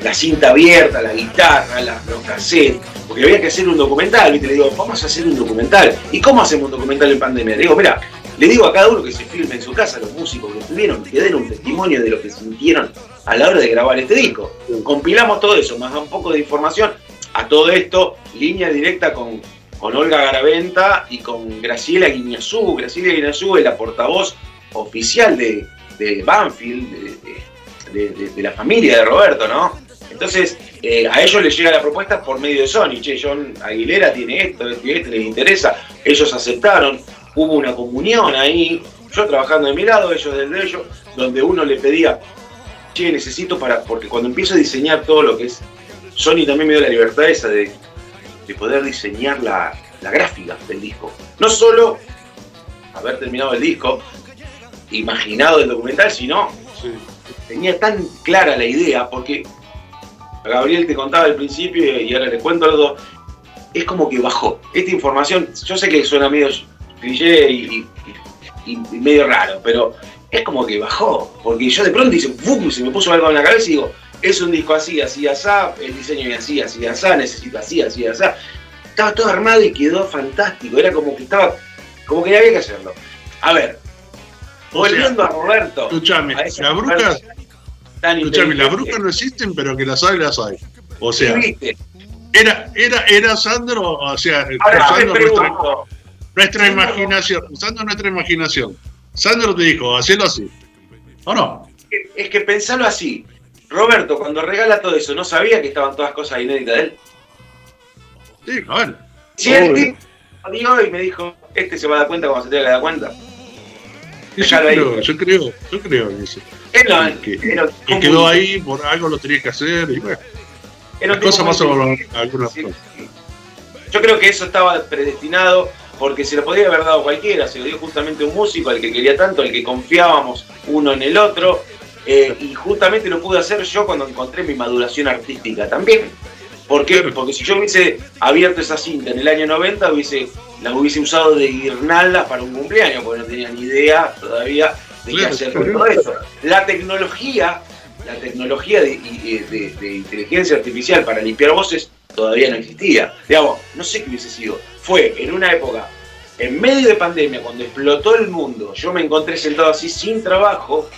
la cinta abierta, la guitarra, la- los cassettes, porque había que hacer un documental, ¿viste? Le digo, vamos a hacer un documental. ¿Y cómo hacemos un documental en pandemia? Le digo, mira, le digo a cada uno que se filme en su casa, los músicos que estuvieron, que den un testimonio de lo que sintieron a la hora de grabar este disco. Compilamos todo eso, más un poco de información. A todo esto, línea directa con, con Olga Garaventa y con Graciela Guiñazú. Graciela Guiñazú es la portavoz oficial de, de Banfield, de- de- la familia de Roberto, ¿no? Entonces, eh, a ellos les llega la propuesta por medio de Sony. Che, John Aguilera tiene esto, esto y esto, les interesa. Ellos aceptaron. Hubo una comunión ahí. Yo trabajando de mi lado, ellos del de ellos, donde uno le pedía, che, necesito para. Porque cuando empiezo a diseñar todo lo que es. Sony también me dio la libertad esa de, de poder diseñar la, la gráfica del disco. No solo haber terminado el disco, imaginado el documental, sino tenía tan clara la idea, porque Gabriel te contaba al principio y ahora le cuento a los dos, es como que bajó. Esta información, yo sé que suena medio cliché y, y- y medio raro, pero es como que bajó. Porque yo de pronto dice, ¡bum! se me puso algo en la cabeza y digo, es un disco así, así, así, el diseño es así, así, así, necesito así, así, así. Estaba todo armado y quedó fantástico. Era como que estaba, como que había que hacerlo. A ver, O sea, volviendo a Roberto. Escuchame, las brujas, escuchame, las brujas no existen, pero que las hay, las hay. O sea, era, era, era Sandro, o sea, Ahora pregunto, nuestra imaginación, usando nuestra imaginación. Sandro te dijo, hacelo así. ¿O no? es que pensalo así. Roberto, cuando regala todo eso, ¿no sabía que estaban todas cosas inéditas de él? Sí, a ver. Si él dio y me dijo, este se va a dar cuenta cuando se tenga que dar cuenta. Yo creo, yo creo, yo creo en eso. Él no, Que- era quedó ahí, por algo lo tenía que hacer, y bueno, las cosas pasan algunas Sí, cosas. sí. Yo creo que eso estaba predestinado porque se lo podía haber dado cualquiera, se lo dio justamente un músico al que quería tanto, al que confiábamos uno en el otro, eh, y justamente lo pude hacer yo cuando encontré mi maduración artística también. ¿Por qué? Porque si yo hubiese abierto esa cinta en el año 90, hubiese, la hubiese usado de guirnalda para un cumpleaños, porque no tenía ni idea todavía de qué hacer con todo eso. La tecnología, la tecnología de, y- de- de inteligencia artificial para limpiar voces todavía no existía. Digamos, no sé qué hubiese sido. Fue en una época, en medio de pandemia, cuando explotó el mundo, yo me encontré sentado así sin trabajo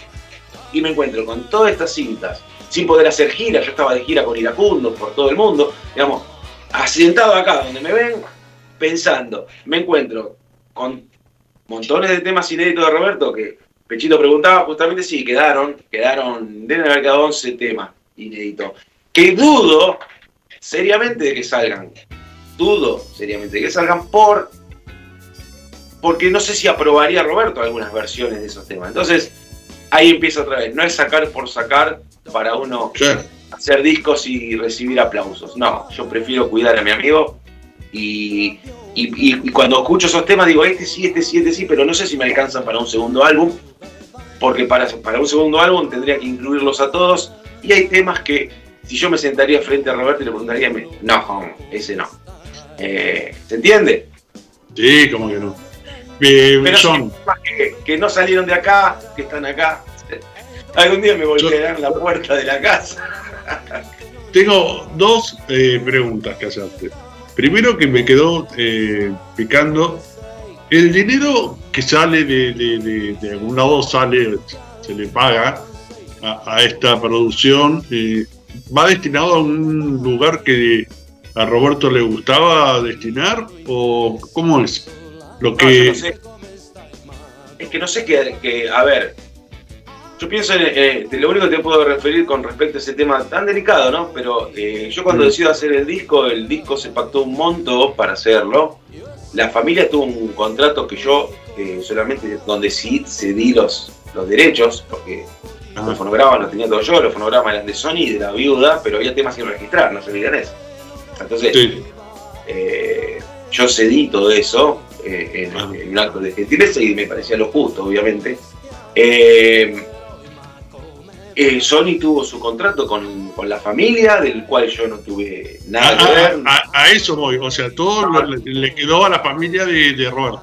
y me encuentro con todas estas cintas, sin poder hacer gira, yo estaba de gira con iracundos por todo el mundo, digamos, asentado acá donde me ven, pensando, me encuentro con montones de temas inéditos de Roberto que Pechito preguntaba, justamente sí, quedaron, quedaron, deben haber quedado 11 temas inéditos, que dudo seriamente de que salgan, dudo seriamente de que salgan por porque no sé si aprobaría Roberto algunas versiones de esos temas. Entonces, ahí empieza otra vez. No es sacar por sacar para uno Claro. hacer discos y recibir aplausos. No, yo prefiero cuidar a mi amigo y, y- y- y cuando escucho esos temas digo, este sí, este sí, este sí, pero no sé si me alcanzan para un segundo álbum, porque para, para un segundo álbum tendría que incluirlos a todos y hay temas que si yo me sentaría frente a Roberto y le preguntaría, me- no, ese no. Eh, ¿Se entiende? Sí, como que no. Eh, Pero temas que, que no salieron de acá, que están acá. Algún día me voltearán la puerta de la casa. tengo dos eh, preguntas que hacerte. Primero que me quedó picando, el dinero que sale de, de, de- de algún lado sale, se le paga a, a esta producción, eh, ¿va destinado a un lugar que a Roberto le gustaba destinar o cómo es? Lo que yo no sé. Es que no sé qué, que- a ver, yo pienso en, eh, lo único que te puedo referir con respecto a ese tema tan delicado, ¿no? Pero eh, yo cuando Mm. decido hacer el disco, el disco se pactó un monto para hacerlo. La familia tuvo un contrato que yo eh, solamente, donde sí cedí los, los derechos, porque Ah. los fonogramas los tenía todos yo, los fonogramas eran de Sony y de la viuda, pero había temas sin registrar, no se olviden eso. Entonces, sí, eh, yo cedí todo eso eh, en, Ah. en un acto de gentileza y me parecía lo justo, obviamente. Eh, Sony tuvo su contrato con, con la familia, del cual yo no tuve nada que a- ver. a- a eso voy, o sea, todo lo- le, le quedó a la familia de, de Roberto.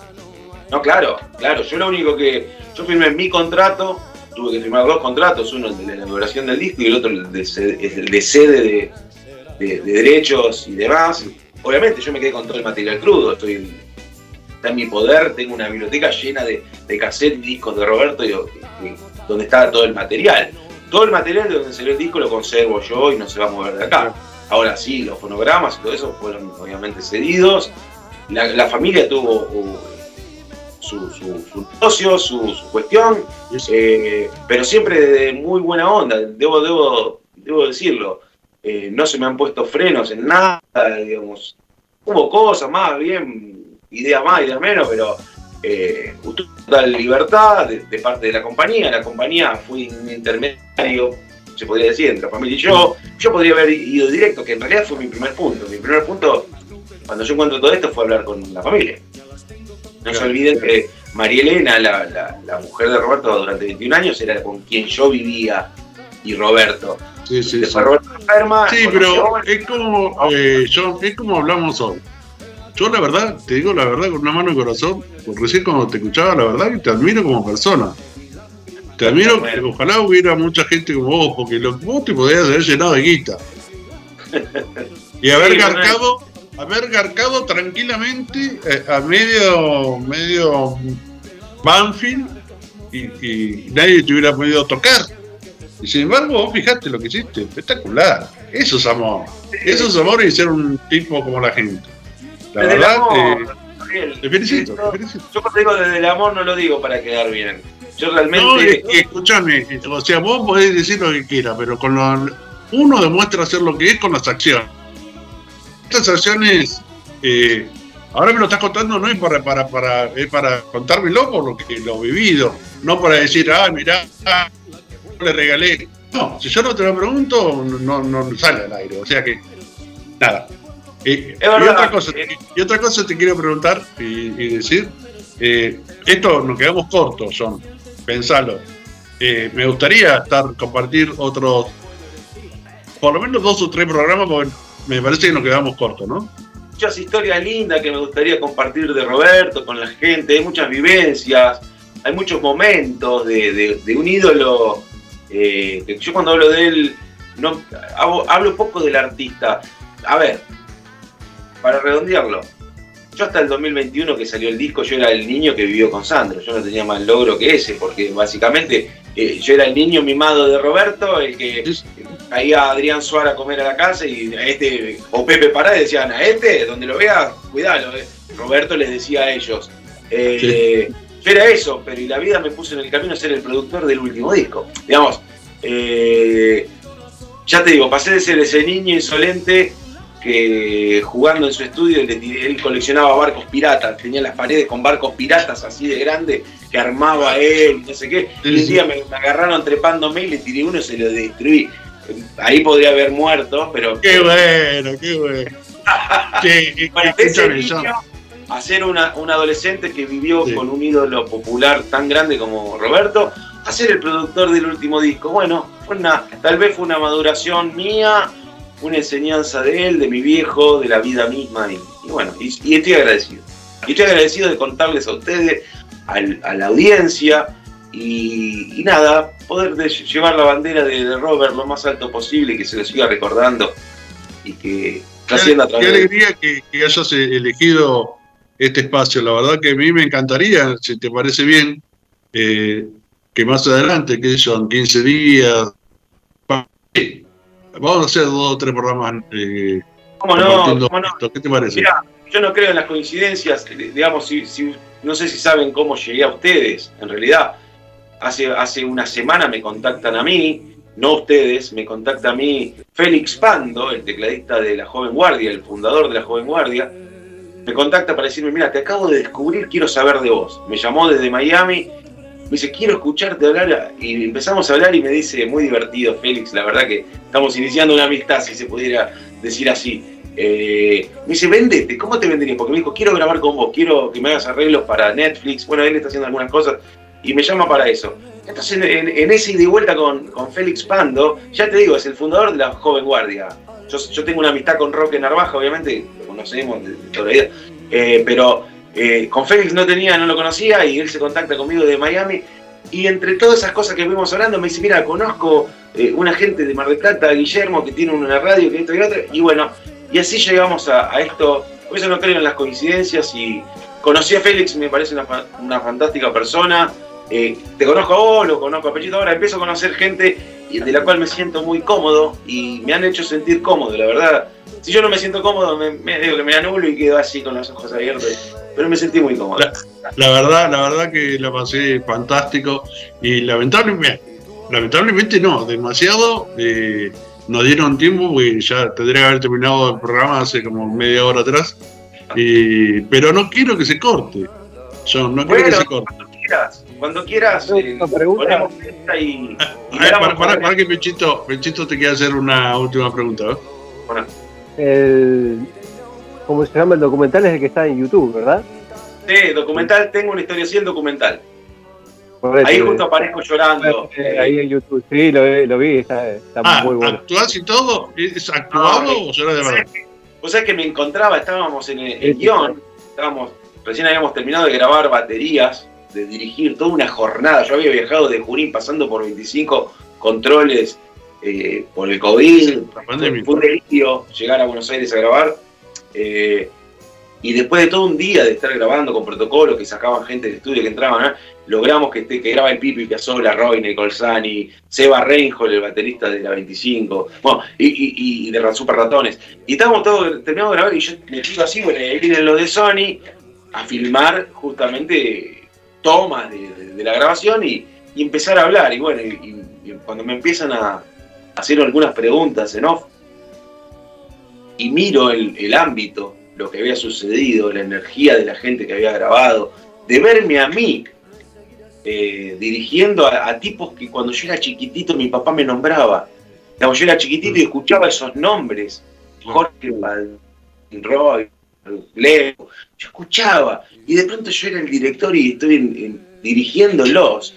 No, claro, claro. Yo lo único que. Yo firmé mi contrato, tuve que firmar dos contratos, uno de la elaboración del disco y el otro el de, el de sede de, de- de derechos y demás. Obviamente yo me quedé con todo el material crudo, estoy está en mi poder, tengo una biblioteca llena de, de cassette y discos de Roberto y, donde está todo el material. Todo el material de donde salió el disco lo conservo yo y no se va a mover de acá. Ahora sí, los fonogramas y todo eso fueron obviamente cedidos. La, familia tuvo su, su, su negocio, su, su cuestión, eh, pero siempre de muy buena onda, debo, debo, debo decirlo. Eh, no se me han puesto frenos en nada, digamos. Hubo cosas más, bien, ideas más, ideas menos, pero eh, total libertad de, de parte de la compañía. La compañía fue un intermediario, se podría decir, entre la familia y yo. Yo podría haber ido directo, que en realidad fue mi primer punto. Mi primer punto, cuando yo encuentro todo esto, fue hablar con la familia. No se olviden que María Elena, la, la- la mujer de Roberto durante 21 años, era con quien yo vivía y Roberto. Sí, sí, sí. Roberto enferma. Sí, pero es como, eh, yo, es como hablamos hoy. Yo la verdad, te digo la verdad con una mano en el corazón, porque recién cuando te escuchaba, la verdad que te admiro como persona. Te admiro, que ojalá hubiera mucha gente como vos, porque lo, vos te podías haber llenado de guita. Y haber Sí, garcado, haber garcado tranquilamente eh, a medio, medio Banfield y, y nadie te hubiera podido tocar. Y sin embargo, vos fijate lo que hiciste, espectacular. Eso es amor. Eso es amor y ser un tipo como la gente. La Desde el verdad, amor, eh, Gabriel. te felicito, Yo- te felicito. Yo cuando digo desde el amor no lo digo para quedar bien. Yo No, realmente. y escúchame, o sea, vos podés decir lo que quieras, pero con lo, uno demuestra ser lo que es con las acciones. Estas acciones, eh, ahora me lo estás contando, no es para, para, para, es para contármelo por lo que lo he vivido, no para decir, ah, mirá, le regalé. No, si yo no te lo pregunto, no, no sale al aire, o sea que, nada. Eh, y, otra cosa, y otra cosa te quiero preguntar y, y decir, eh, esto nos quedamos cortos, John, pensalo. Eh, me gustaría estar compartir otros, por lo menos dos o tres programas, porque me parece que nos quedamos cortos, ¿no? muchas historias lindas que me gustaría compartir de Roberto con la gente, hay muchas vivencias, hay muchos momentos de, un ídolo. eh, yo cuando hablo de él, hablo poco del artista. A ver, para redondearlo, yo hasta el 2021 que salió el disco, yo era el niño que vivió con Sandro, yo no tenía más logro que ese, porque básicamente eh, yo era el niño mimado de Roberto, el que caía Adrián Suárez a comer a la casa y a este, o Pepe Pará decían, a este, donde lo veas, cuidalo. eh". Roberto les decía a ellos. Eh, Yo era eso, pero y la vida me puso en el camino a ser el productor del último disco. Digamos, eh, ya te digo, pasé de ser ese niño insolente que jugando en su estudio él coleccionaba barcos piratas, tenía las paredes con barcos piratas así de grande que armaba él, no sé qué. Sí, y un día me, me agarraron trepándome y le tiré uno y se lo destruí. Ahí podría haber muerto, pero Qué bueno, qué bueno. Ese niño a ser una- un adolescente que vivió Sí. con un ídolo popular tan grande como Roberto, a ser el productor del último disco. Bueno, fue una, tal vez fue una maduración mía, una enseñanza de él, de mi viejo, de la vida misma, y, y bueno, y, y estoy agradecido. Y estoy agradecido de contarles a ustedes, al- a la audiencia, y, y nada, poder de- llevar la bandera de, de Robert lo más alto posible que se lo siga recordando y que trascienda a Qué, través qué alegría que, que hayas eh, elegido este espacio. La verdad que a mí me encantaría, si te parece bien, eh, que más adelante, que son 15 días, vamos a hacer dos o tres programas eh, ¿Cómo no? ¿Qué te parece? Mira, yo no creo en las coincidencias, digamos, si, si- no sé si saben cómo llegué a ustedes, en realidad. Hace, hace una semana me contactan a mí, no ustedes, me contacta a mí Félix Pando, el tecladista de la Joven Guardia, el fundador de la Joven Guardia, me contacta para decirme, mira, te acabo de descubrir, quiero saber de vos. Me llamó desde Miami, me dice, quiero escucharte hablar, y empezamos a hablar y me dice, muy divertido, Félix, la verdad que estamos iniciando una amistad, si se pudiera decir así. Eh, me dice, vendete, ¿cómo te venderías? Porque me dijo, quiero grabar con vos, quiero que me hagas arreglos para Netflix. Bueno, él está haciendo algunas cosas y me llama para eso. Entonces, en, ese ida y vuelta con, con Félix Pando, ya te digo, es el fundador de la Joven Guardia. Yo, yo tengo una amistad con Roque Narvaja, obviamente, lo conocemos de toda la vida, Eh, pero eh, con Félix no tenía, no lo conocía y él se contacta conmigo de Miami. Y entre todas esas cosas que fuimos hablando, me dice, mira, conozco eh, una gente de Mar del Plata, Guillermo, que tiene una radio, que esto y otro. Y bueno, y así llegamos a, esto. Por eso no creo en las coincidencias y conocí a Félix, me parece una, una fantástica persona. Eh, te conozco a vos, lo conozco a Pechito, ahora empiezo a conocer gente de la cual me siento muy cómodo y me han hecho sentir cómodo, la verdad. Si yo no me siento cómodo, me, me digo que me anulo y quedo así con los ojos abiertos. Pero me sentí muy cómodo. La verdad, la verdad que la pasé fantástico y lamentablemente, lamentablemente no, demasiado. eh, nos dieron tiempo porque ya tendría que haber terminado el programa hace como media hora atrás. Y, pero no quiero que se corte. Yo no quiero que se corte. cuando quieras, cuando quieras, eh, ponemos y, y Ay, grabamos para, para que Pechito, Pechito te quiera hacer una última pregunta. ¿eh? Bueno, El, ¿Cómo se llama el documental? Es el que está en YouTube, ¿verdad? sí, documental, tengo una historia así, el documental. Ahí justo aparezco llorando. eh, ahí en YouTube, sí, lo, vi- lo vi, está, está Ah, muy bueno. ¿actuás y todo? ¿Es actuado No, o será de verdad? Vos sabés que me encontraba, estábamos en el, Sí, el sí. guion, estábamos, recién habíamos terminado de grabar baterías, de dirigir toda una jornada. Yo había viajado de Junín pasando por 25 controles eh, por el COVID. Fue un delirio llegar a Buenos Aires a grabar. Eh, y después de todo un día de estar grabando con protocolos que sacaban gente del estudio que entraban, ¿eh? logramos que, esté, que graba el Pipi Piazzolla, Roy Colsani, Seba Reinhold, el baterista de la 25, bueno, y, de Ran- Super Ratones. Y estábamos todos, terminamos de grabar y yo me pido así, bueno, ahí vienen los de Sony a filmar justamente tomas de, la grabación y, empezar a hablar. Y bueno, cuando me empiezan a hacer algunas preguntas en off, y miro el, el ámbito, lo que había sucedido, la energía de la gente que había grabado, de verme a mí eh, dirigiendo a, a tipos que cuando yo era chiquitito mi papá me nombraba. Cuando yo era chiquitito y escuchaba esos nombres, Jorge Roy, Leo, yo escuchaba y de pronto yo era el director y estoy en- en- dirigiéndolos.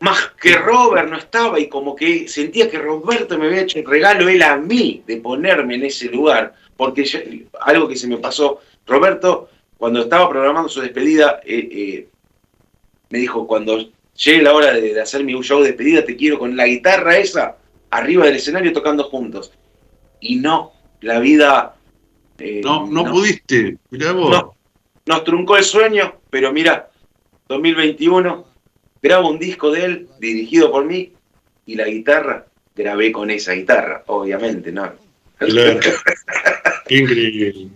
Más que Robert no estaba y como que sentía que Roberto me había hecho el regalo él a mí de ponerme en ese lugar, porque yo- algo que se me pasó, Roberto cuando estaba programando su despedida eh, eh, me dijo, cuando llegue la hora de, de hacer mi show de despedida, te quiero con la guitarra esa arriba del escenario tocando juntos. Y no, la vida... eh, No, no, pudiste. Mirá vos. No. Nos truncó el sueño, pero mira, 2021, grabo un disco de él, dirigido por mí, y la guitarra, grabé con esa guitarra, obviamente, ¿no? Claro. Increíble.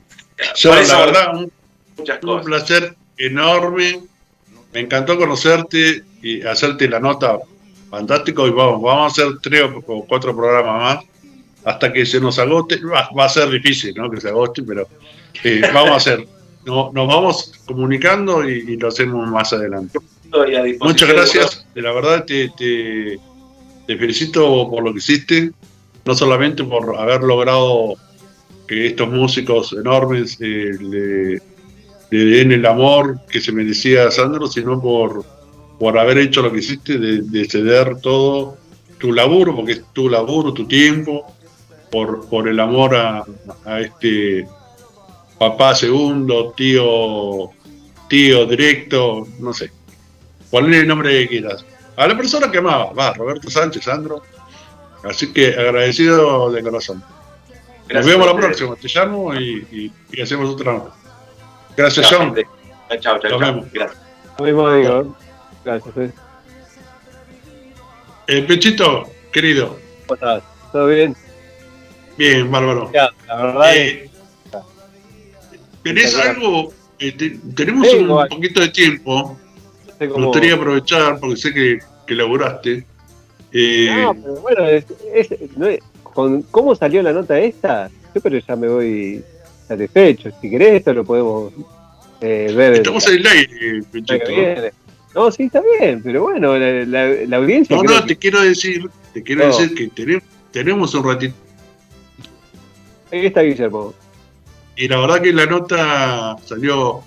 Yo, la verdad, un, Muchas un cosas. placer enorme. Me encantó conocerte y hacerte la nota fantástico. Y vamos, vamos a hacer tres o cuatro programas más hasta que se nos agote. Va, va a ser difícil, ¿no? Que se agote, pero eh, vamos a hacer. No- nos vamos comunicando y, y lo hacemos más adelante. Estoy a disposición Muchas gracias. De la verdad te, te, te felicito por lo que hiciste, no solamente por haber logrado que estos músicos enormes eh, le, le den el amor que se merecía Sandro, sino por, por haber hecho lo que hiciste, de, de ceder todo tu laburo, porque es tu laburo, tu tiempo, por, por el amor a, a este papá segundo, tío, tío directo, no sé. Ponle el nombre que quieras. A la persona que amaba, va, Roberto Sánchez, Sandro. Así que agradecido de corazón. Nos vemos la próxima. Te llamo y, y- y hacemos otra nota. Gracias, Chao, John. gente. Chao, chao, Nos vemos. Gracias. Lo mismo digo. Gracias. eh. Eh, Pechito, querido. ¿Cómo estás? ¿Todo bien? Bien, bárbaro. Ya, la verdad es Eh, ¿Tenés algo? Eh, te- tenemos Sí, un igual. poquito de tiempo. No sé Me gustaría aprovechar, porque sé que, que laburaste. Eh, No, pero bueno, es, es- no es- con cómo salió la nota esta, yo pero ya me voy satisfecho. Si querés esto lo podemos eh, ver estamos en el aire, Pechito. No, sí, está bien, pero bueno, la, la- la audiencia... No, no, que- te quiero decir, te quiero No. decir que tenemos, tenemos un ratito. Ahí está Guillermo. Y la verdad que la nota salió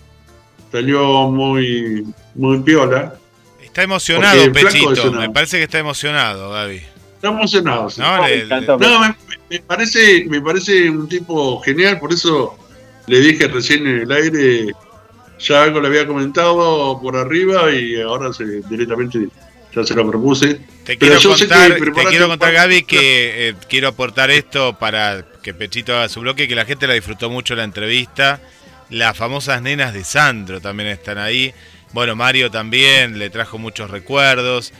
salió muy muy piola. Está emocionado, Pechito. Me parece que está emocionado, Gaby. Está emocionado. sí. No, le- me. No, me, me parece me parece un tipo genial, por eso le dije recién en el aire, ya algo le había comentado por arriba y ahora se, directamente ya se lo propuse. Te Pero quiero yo sé que contar, te quiero contar Gaby, que eh, quiero aportar esto para que Pechito haga su bloque, que la gente la disfrutó mucho la entrevista. Las famosas nenas de Sandro también están ahí. Bueno, Mario también le trajo muchos recuerdos.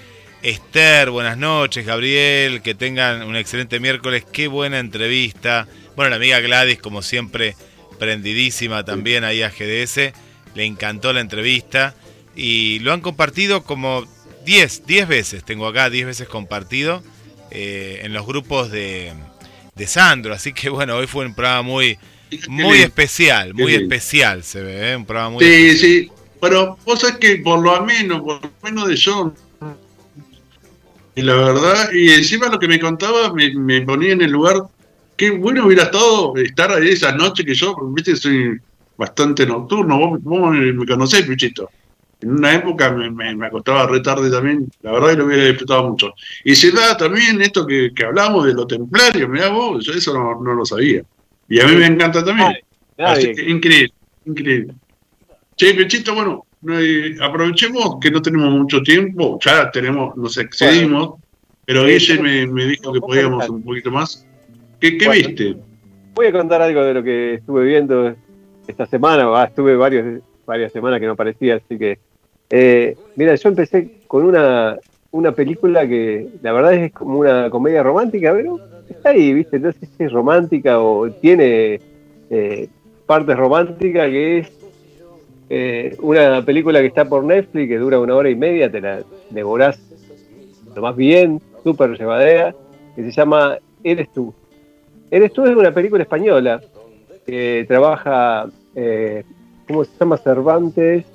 Esther, buenas noches. Gabriel, que tengan un excelente miércoles. Qué buena entrevista. Bueno, la amiga Gladys, como siempre, prendidísima también ahí a GDS. Le encantó la entrevista. Y lo han compartido como 10, 10 veces. Tengo acá 10 veces compartido eh, en los grupos de, de Sandro. Así que bueno, hoy fue un programa muy, muy especial. Muy especial se ve, ¿eh? Un programa muy Sí, especial. sí. Pero vos sabés que por lo ameno, por lo menos de John, y la verdad, y encima lo que me contaba me, me ponía en el lugar, qué bueno hubiera estado estar ahí esa noche que yo, viste, soy bastante nocturno, vos, vos me, me conocés, Pichito. en una época me, me, me acostaba re tarde también, la verdad que lo hubiera disfrutado mucho. Y se da también esto que, que hablamos de lo templario, mirá vos, yo eso no, no lo sabía. Y a mí me encanta también. Así que increíble, increíble. Che, Pechito, bueno, aprovechemos que no tenemos mucho tiempo, ya tenemos, nos excedimos, pero Guille me, me dijo que podíamos un poquito más. ¿Qué, qué Bueno. viste? Voy a contar algo de lo que estuve viendo esta semana. Ah, estuve varios, varias semanas que no aparecía, así que. eh, mira, yo empecé con una, una película que la verdad es como una comedia romántica, pero está ahí, ¿viste? No sé si es romántica o tiene eh, partes románticas, que es eh, una película que está por Netflix, que dura una hora y media, te la devorás lo más bien, súper llevadera, que se llama Eres tú. Eres tú es una película española que trabaja, eh, ¿cómo se llama? Cervantes.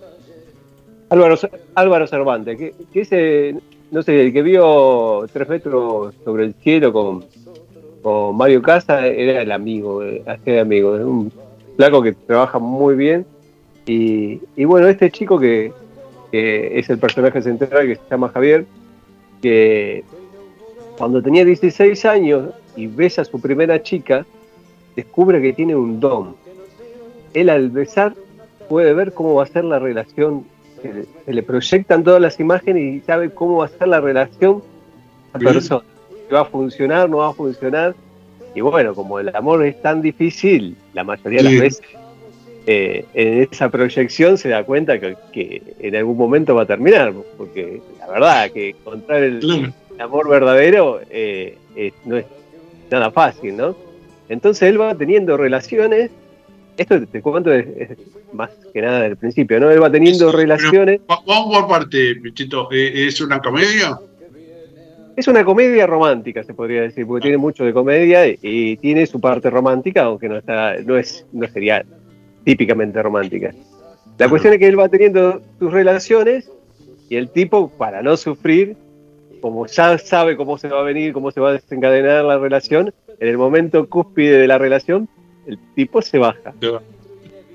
Álvaro, Álvaro Cervantes, que, que ese, no sé, el que vio Tres metros sobre el cielo con, con Mario Casa era el amigo, eh, hacía de amigo, es un flaco que trabaja muy bien. Y, y bueno, este chico que, que es el personaje central que se llama Javier, que cuando tenía 16 años y besa a su primera chica, descubre que tiene un don. Él al besar puede ver cómo va a ser la relación, se le, proyectan todas las imágenes y sabe cómo va a ser la relación a Bien. persona. Va a funcionar, no va a funcionar. Y bueno, como el amor es tan difícil, la mayoría de las veces eh, en esa proyección se da cuenta que, que en algún momento va a terminar, porque la verdad que encontrar el, Claro. el amor verdadero eh, eh, no es nada fácil, ¿no? Entonces él va teniendo relaciones, esto te, te cuento es, es más que nada del principio, ¿no? Él va teniendo relaciones, Va- Vamos por parte, Pechito. Eh, ¿Es una comedia? Es una comedia romántica, se podría decir, porque tiene mucho de comedia y, y tiene su parte romántica, aunque no está, no es, no sería típicamente romántica. La cuestión es que él va teniendo sus relaciones y el tipo, para no sufrir, como ya sabe cómo se va a venir, cómo se va a desencadenar la relación, en el momento cúspide de la relación, el tipo se baja,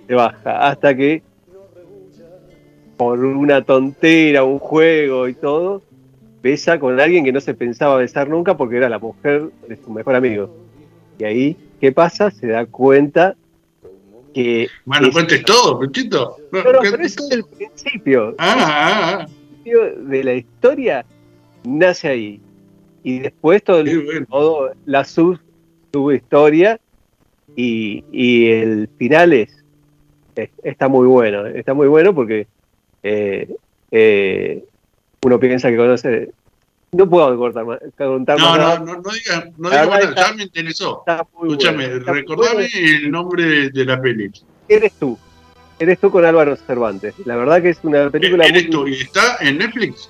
se baja, hasta que por una tontera, un juego y todo, besa con alguien que no se pensaba besar nunca porque era la mujer de su mejor amigo. Y ahí, ¿qué pasa? Se da cuenta que... Bueno, es- cuentes todo, Pechito. No, No, no, ¿qué- pero ese es el principio. Ah, ah, ah. principio de la historia nace ahí. Y después todo, el- bueno. todo la sub, subhistoria y, y el final es, es- está muy bueno. Está muy bueno porque eh, eh, uno piensa que conoce. No puedo cortar más, contar No, más no, no, no digas, no digas nada, está- ya me interesó. Escúchame, recordame el nombre de, la peli. Eres tú. Eres tú con Álvaro Cervantes. La verdad que es una película ¿Eres muy, tú? ¿Y está en Netflix?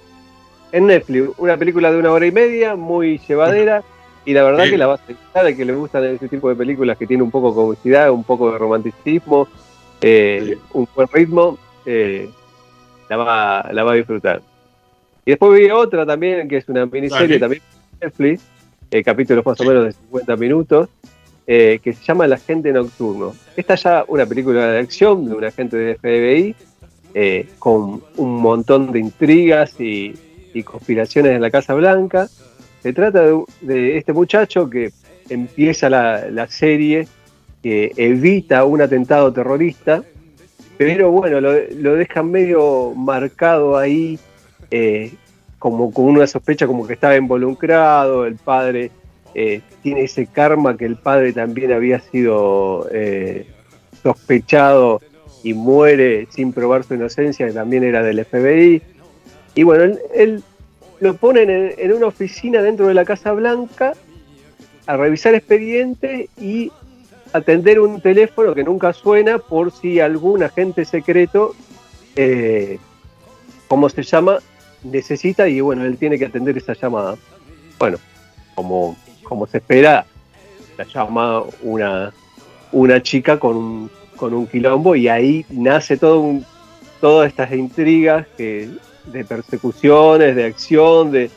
en Netflix, una película de una hora y media, muy llevadera, y la verdad que la vas a disfrutar, que le gustan ese tipo de películas que tiene un poco de comicidad, un poco de romanticismo, eh, un buen ritmo, eh, la, va, la va a disfrutar. Y después vi otra también, que es una miniserie Dale. también de Netflix, eh, capítulos más o menos de 50 minutos, eh, que se llama El Agente Nocturno. Esta ya una película de acción de un agente de FBI, eh, con un montón de intrigas y, y conspiraciones en la Casa Blanca. Se trata de, de este muchacho que empieza la, la serie, que evita un atentado terrorista, pero bueno, lo, lo dejan medio marcado ahí, eh, como con una sospecha como que estaba involucrado, el padre eh, tiene ese karma que el padre también había sido eh, sospechado y muere sin probar su inocencia, que también era del FBI. Y bueno, él, lo ponen en, una oficina dentro de la Casa Blanca a revisar expedientes y atender un teléfono que nunca suena por si algún agente secreto, eh, ¿cómo se llama? Necesita y bueno, él tiene que atender esa llamada. Bueno, como, como se espera, la llama una, una chica con un, con un quilombo y ahí nace todo un, todas estas intrigas que, de persecuciones, de acción, de...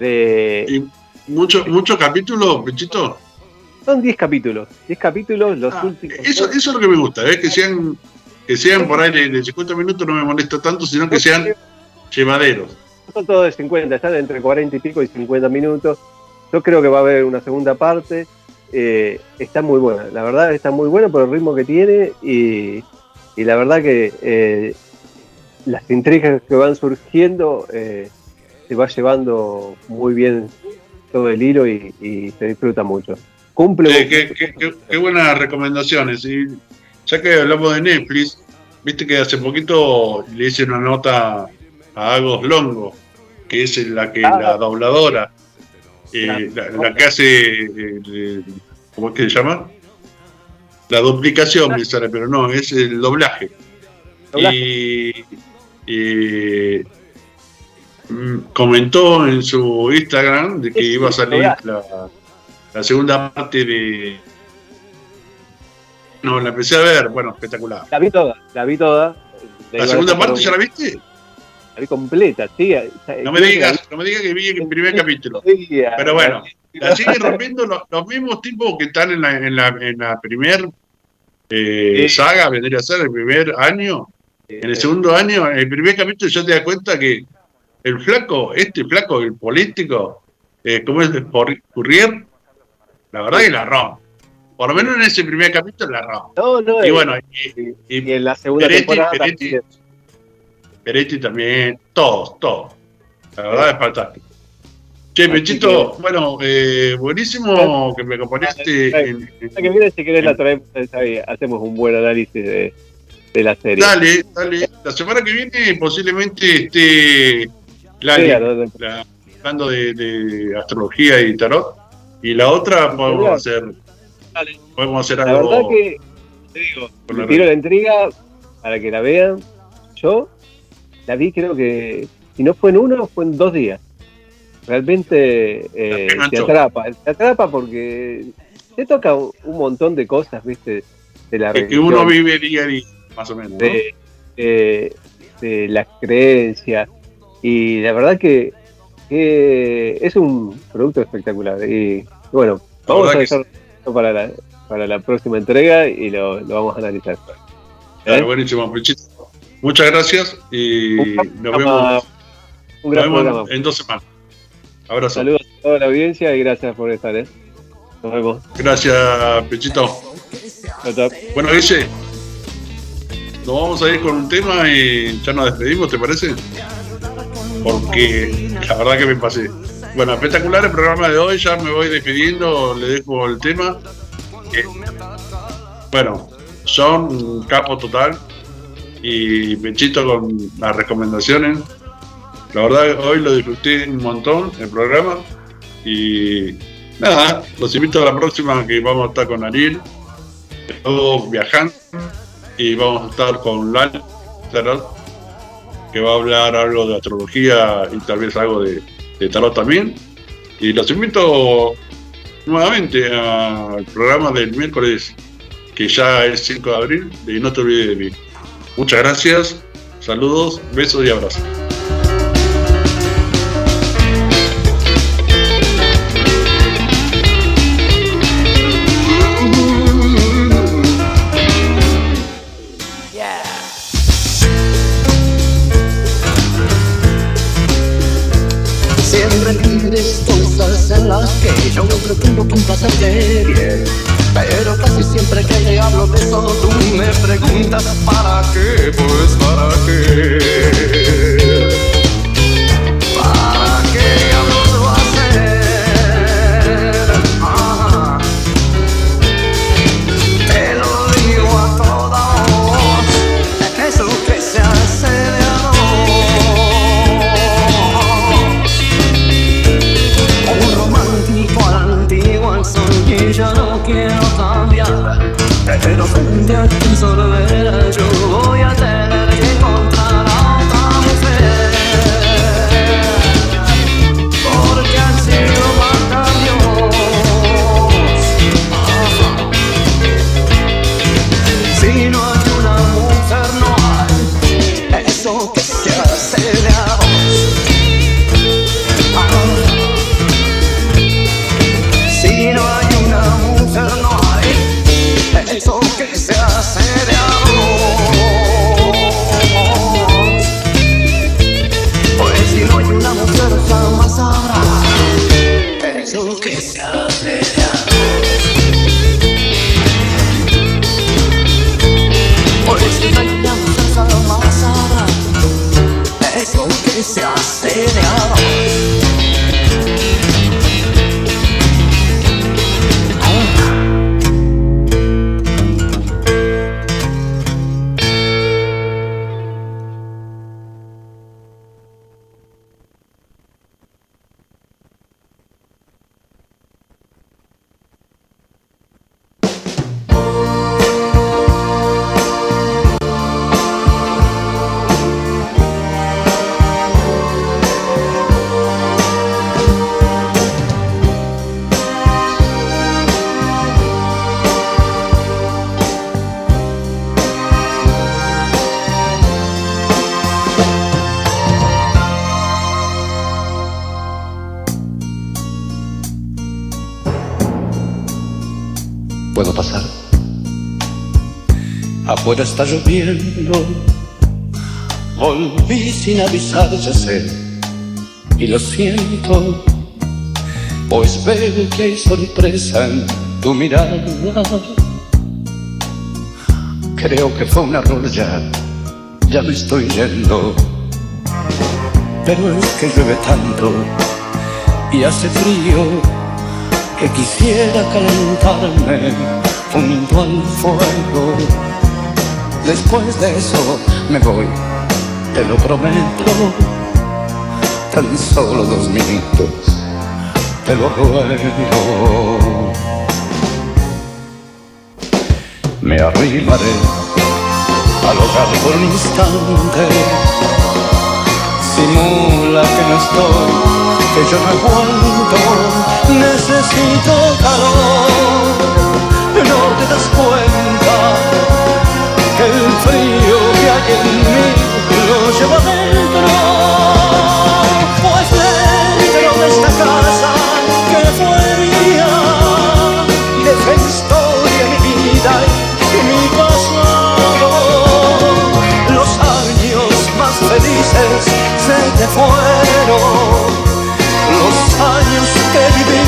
de ¿Y mucho, mucho capítulo, Pechito? son 10 capítulos, 10 capítulos, los Ah, últimos... eso, eso es lo que me gusta, ¿ves? Que sean que sean por ahí de 50 minutos no me molesta tanto, sino que sean llevaderos. Son todos de 50, están entre 40 y pico y 50 minutos. Yo creo que va a haber una segunda parte. Eh, está muy buena, la verdad está muy buena por el ritmo que tiene y, y la verdad que eh, las intrigas que van surgiendo eh, se va llevando muy bien todo el hilo y, y se disfruta mucho. Cumple. Qué, qué- qué- qué buenas recomendaciones. Y ya que hablamos de Netflix, viste que hace poquito le hice una nota a Agos Longo, que es la que Ah. la dobladora, eh, la, la que hace, eh, eh, ¿cómo es que se llama? La duplicación, me sale, pero no, es el doblaje. Doblaje. Y, y, mm, comentó en su Instagram de que iba a salir la, la segunda parte de. No, la empecé a ver, bueno, espectacular. La vi toda, la vi toda. ¿La segunda parte ya la viste? La vi completa, sí. No me digas, no me digas que vi el primer capítulo. Pero bueno, la siguen rompiendo los, los mismos tipos que están en la, en la, en la primer eh, saga, vendría a ser el primer año. En el segundo año, en el primer capítulo ya te das cuenta que el flaco, este flaco, el político, eh, ¿cómo es? Por- Currier, la verdad que la rompe. Por lo menos en ese primer capítulo la rompe. No, no, Y y, bueno, y, y y en la segunda Peretti, temporada Peretti. también. Peretti también, todos, todos. La verdad es fantástico. Che, Pechito, bueno, eh, buenísimo que me acompañaste en- La que viene, si querés, la traemos, hacemos un buen análisis de, de la serie. Dale, dale. La semana que viene posiblemente esté Lali, Sí, la- hablando de, de astrología y tarot. Y la otra podemos hacer, Dale. podemos hacer La algo. verdad que, te digo, con me la- tiro la intriga para que la vean. Yo la vi, creo que, si no fue en uno, fue en dos días. Realmente eh, te atrapa, te atrapa porque te toca un montón de cosas, ¿viste? De la que, que uno vive día a día, más o menos. ¿no? de, de- de las creencias. Y la verdad que, que es un producto espectacular. Y bueno, La vamos a dejarlo para la, para la próxima entrega y lo, lo vamos a analizar. ¿Eh? buenísimo, Pechito. Muchas gracias y Un nos vemos, Un nos gran vemos programa. en dos semanas. Abrazo. Saludos a toda la audiencia y gracias por estar. ¿eh? Nos vemos. Gracias, Pechito. Bueno, Guille, nos vamos a ir con un tema y ya nos despedimos, ¿te parece? Porque la verdad que me pasé. Bueno, espectacular el programa de hoy, ya me voy despidiendo, le dejo el tema. Eh, bueno, son un capo total y Pechito con las recomendaciones. La verdad hoy lo disfruté un montón el programa y nada, los invito a la próxima que vamos a estar con Ariel todos viajando y vamos a estar con Tarot, que va a hablar algo de astrología y tal vez algo de, de tarot también. Y los invito nuevamente al programa del miércoles, que ya es 5 de abril, y no te olvides de mí. Muchas gracias, saludos, besos y abrazos. Yo no pretendo complacerte bien Pero casi siempre que te hablo de eso tú me preguntas ¿Para qué? Pues ¿para qué? Pero frente a ti Afuera está lloviendo. Volví sin avisar, ya sé. Y lo siento. Pues veo que hay sorpresa en tu mirada. Creo que fue un error ya. Ya me estoy yendo. Pero es que llueve tanto y hace frío que quisiera calentarme junto al fuego. Después de eso me voy, te lo prometo, tan solo dos minutos, te lo ruego. Me arrimaré al hogar por un instante, simula que no estoy que yo no aguanto, necesito calor, no te das cuenta el frío que hay en mí lo llevo dentro, pues dentro de esta casa que fue mía, deja historia mi vida y mi pasado, los años más felices se te fueron los años que viví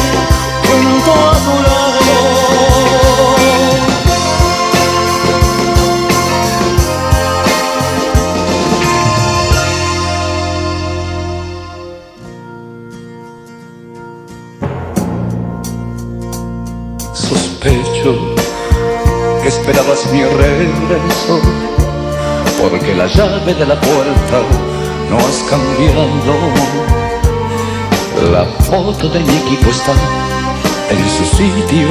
esperabas mi regreso, porque la llave de la puerta no has cambiado. La foto de mi equipo está en su sitio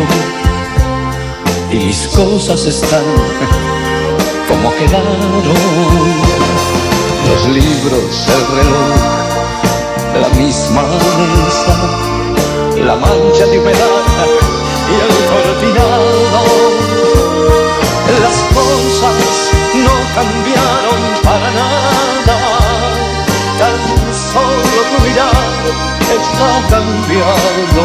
y mis cosas están como quedaron. Los libros, el reloj, la misma mesa, la mancha de humedad y el cortinado. Cosas no cambiaron para nada, tan solo tu mirada está cambiando.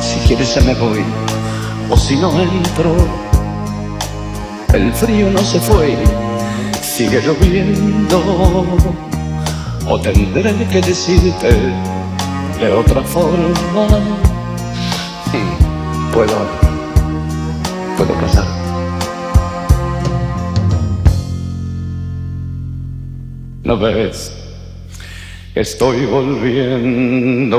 Si quieres ya me voy, o si no entro, el frío no se fue, sigue lloviendo, o tendré que decirte de otra forma. Sí, puedo, puedo pasar. ¿No ves? Estoy volviendo.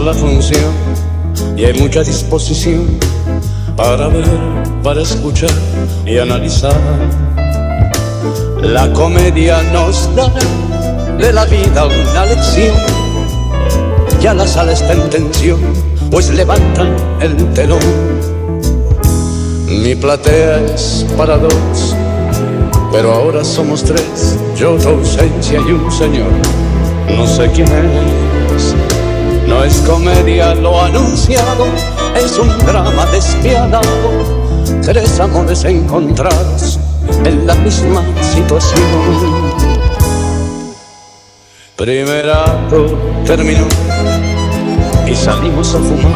La función y hay mucha disposición para ver, para escuchar y analizar. La comedia nos da de la vida una lección. Ya la sala está en tensión, pues levantan el telón. Mi platea es para dos, pero ahora somos tres. Yo, tu ausencia y un señor, no sé quién es. No es comedia lo anunciado, es un drama despiadado. Tres amores encontrados en la misma situación. Primer acto terminó y salimos a fumar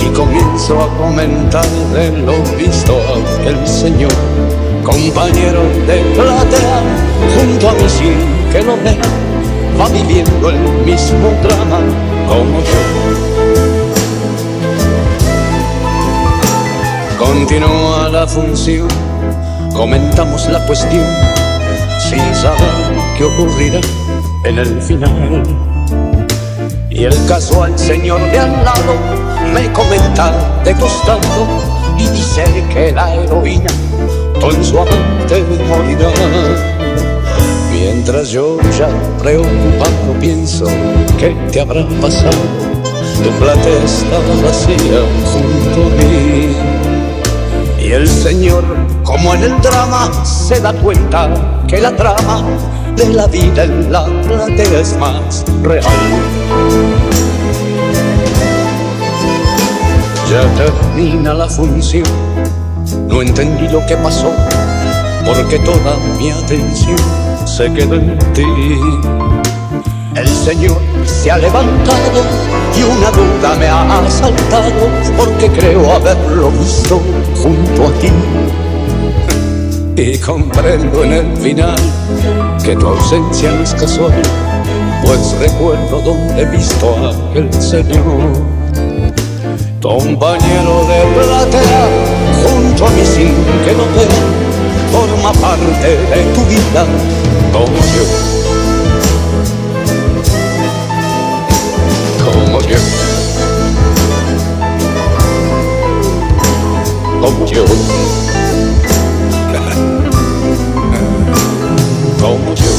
y comienzo a comentar de lo visto aquel señor, compañero de platea, junto a mí sin que lo vea, va viviendo el mismo drama como yo. Continúa la función, comentamos la cuestión, sin saber qué ocurrirá en el final. Y el casual señor de al lado me comenta de costado y dice que la heroína con su amante morirá. Mientras yo ya preocupado pienso que te habrá pasado, tu platea estaba vacía junto a mí. Y el señor, como en el drama, se da cuenta que la trama de la vida en la platea es más real. Ya termina la función, no entendí lo que pasó, porque toda mi atención se quedó en ti. El Señor se ha levantado y una duda me ha asaltado, porque creo haberlo visto junto a ti. Y comprendo en el final que tu ausencia no es casual, pues recuerdo donde he visto a aquel señor. Compañero de platea, junto a mí sin que lo vea, forma parte de tu vida como. Como yo. Como yo. Como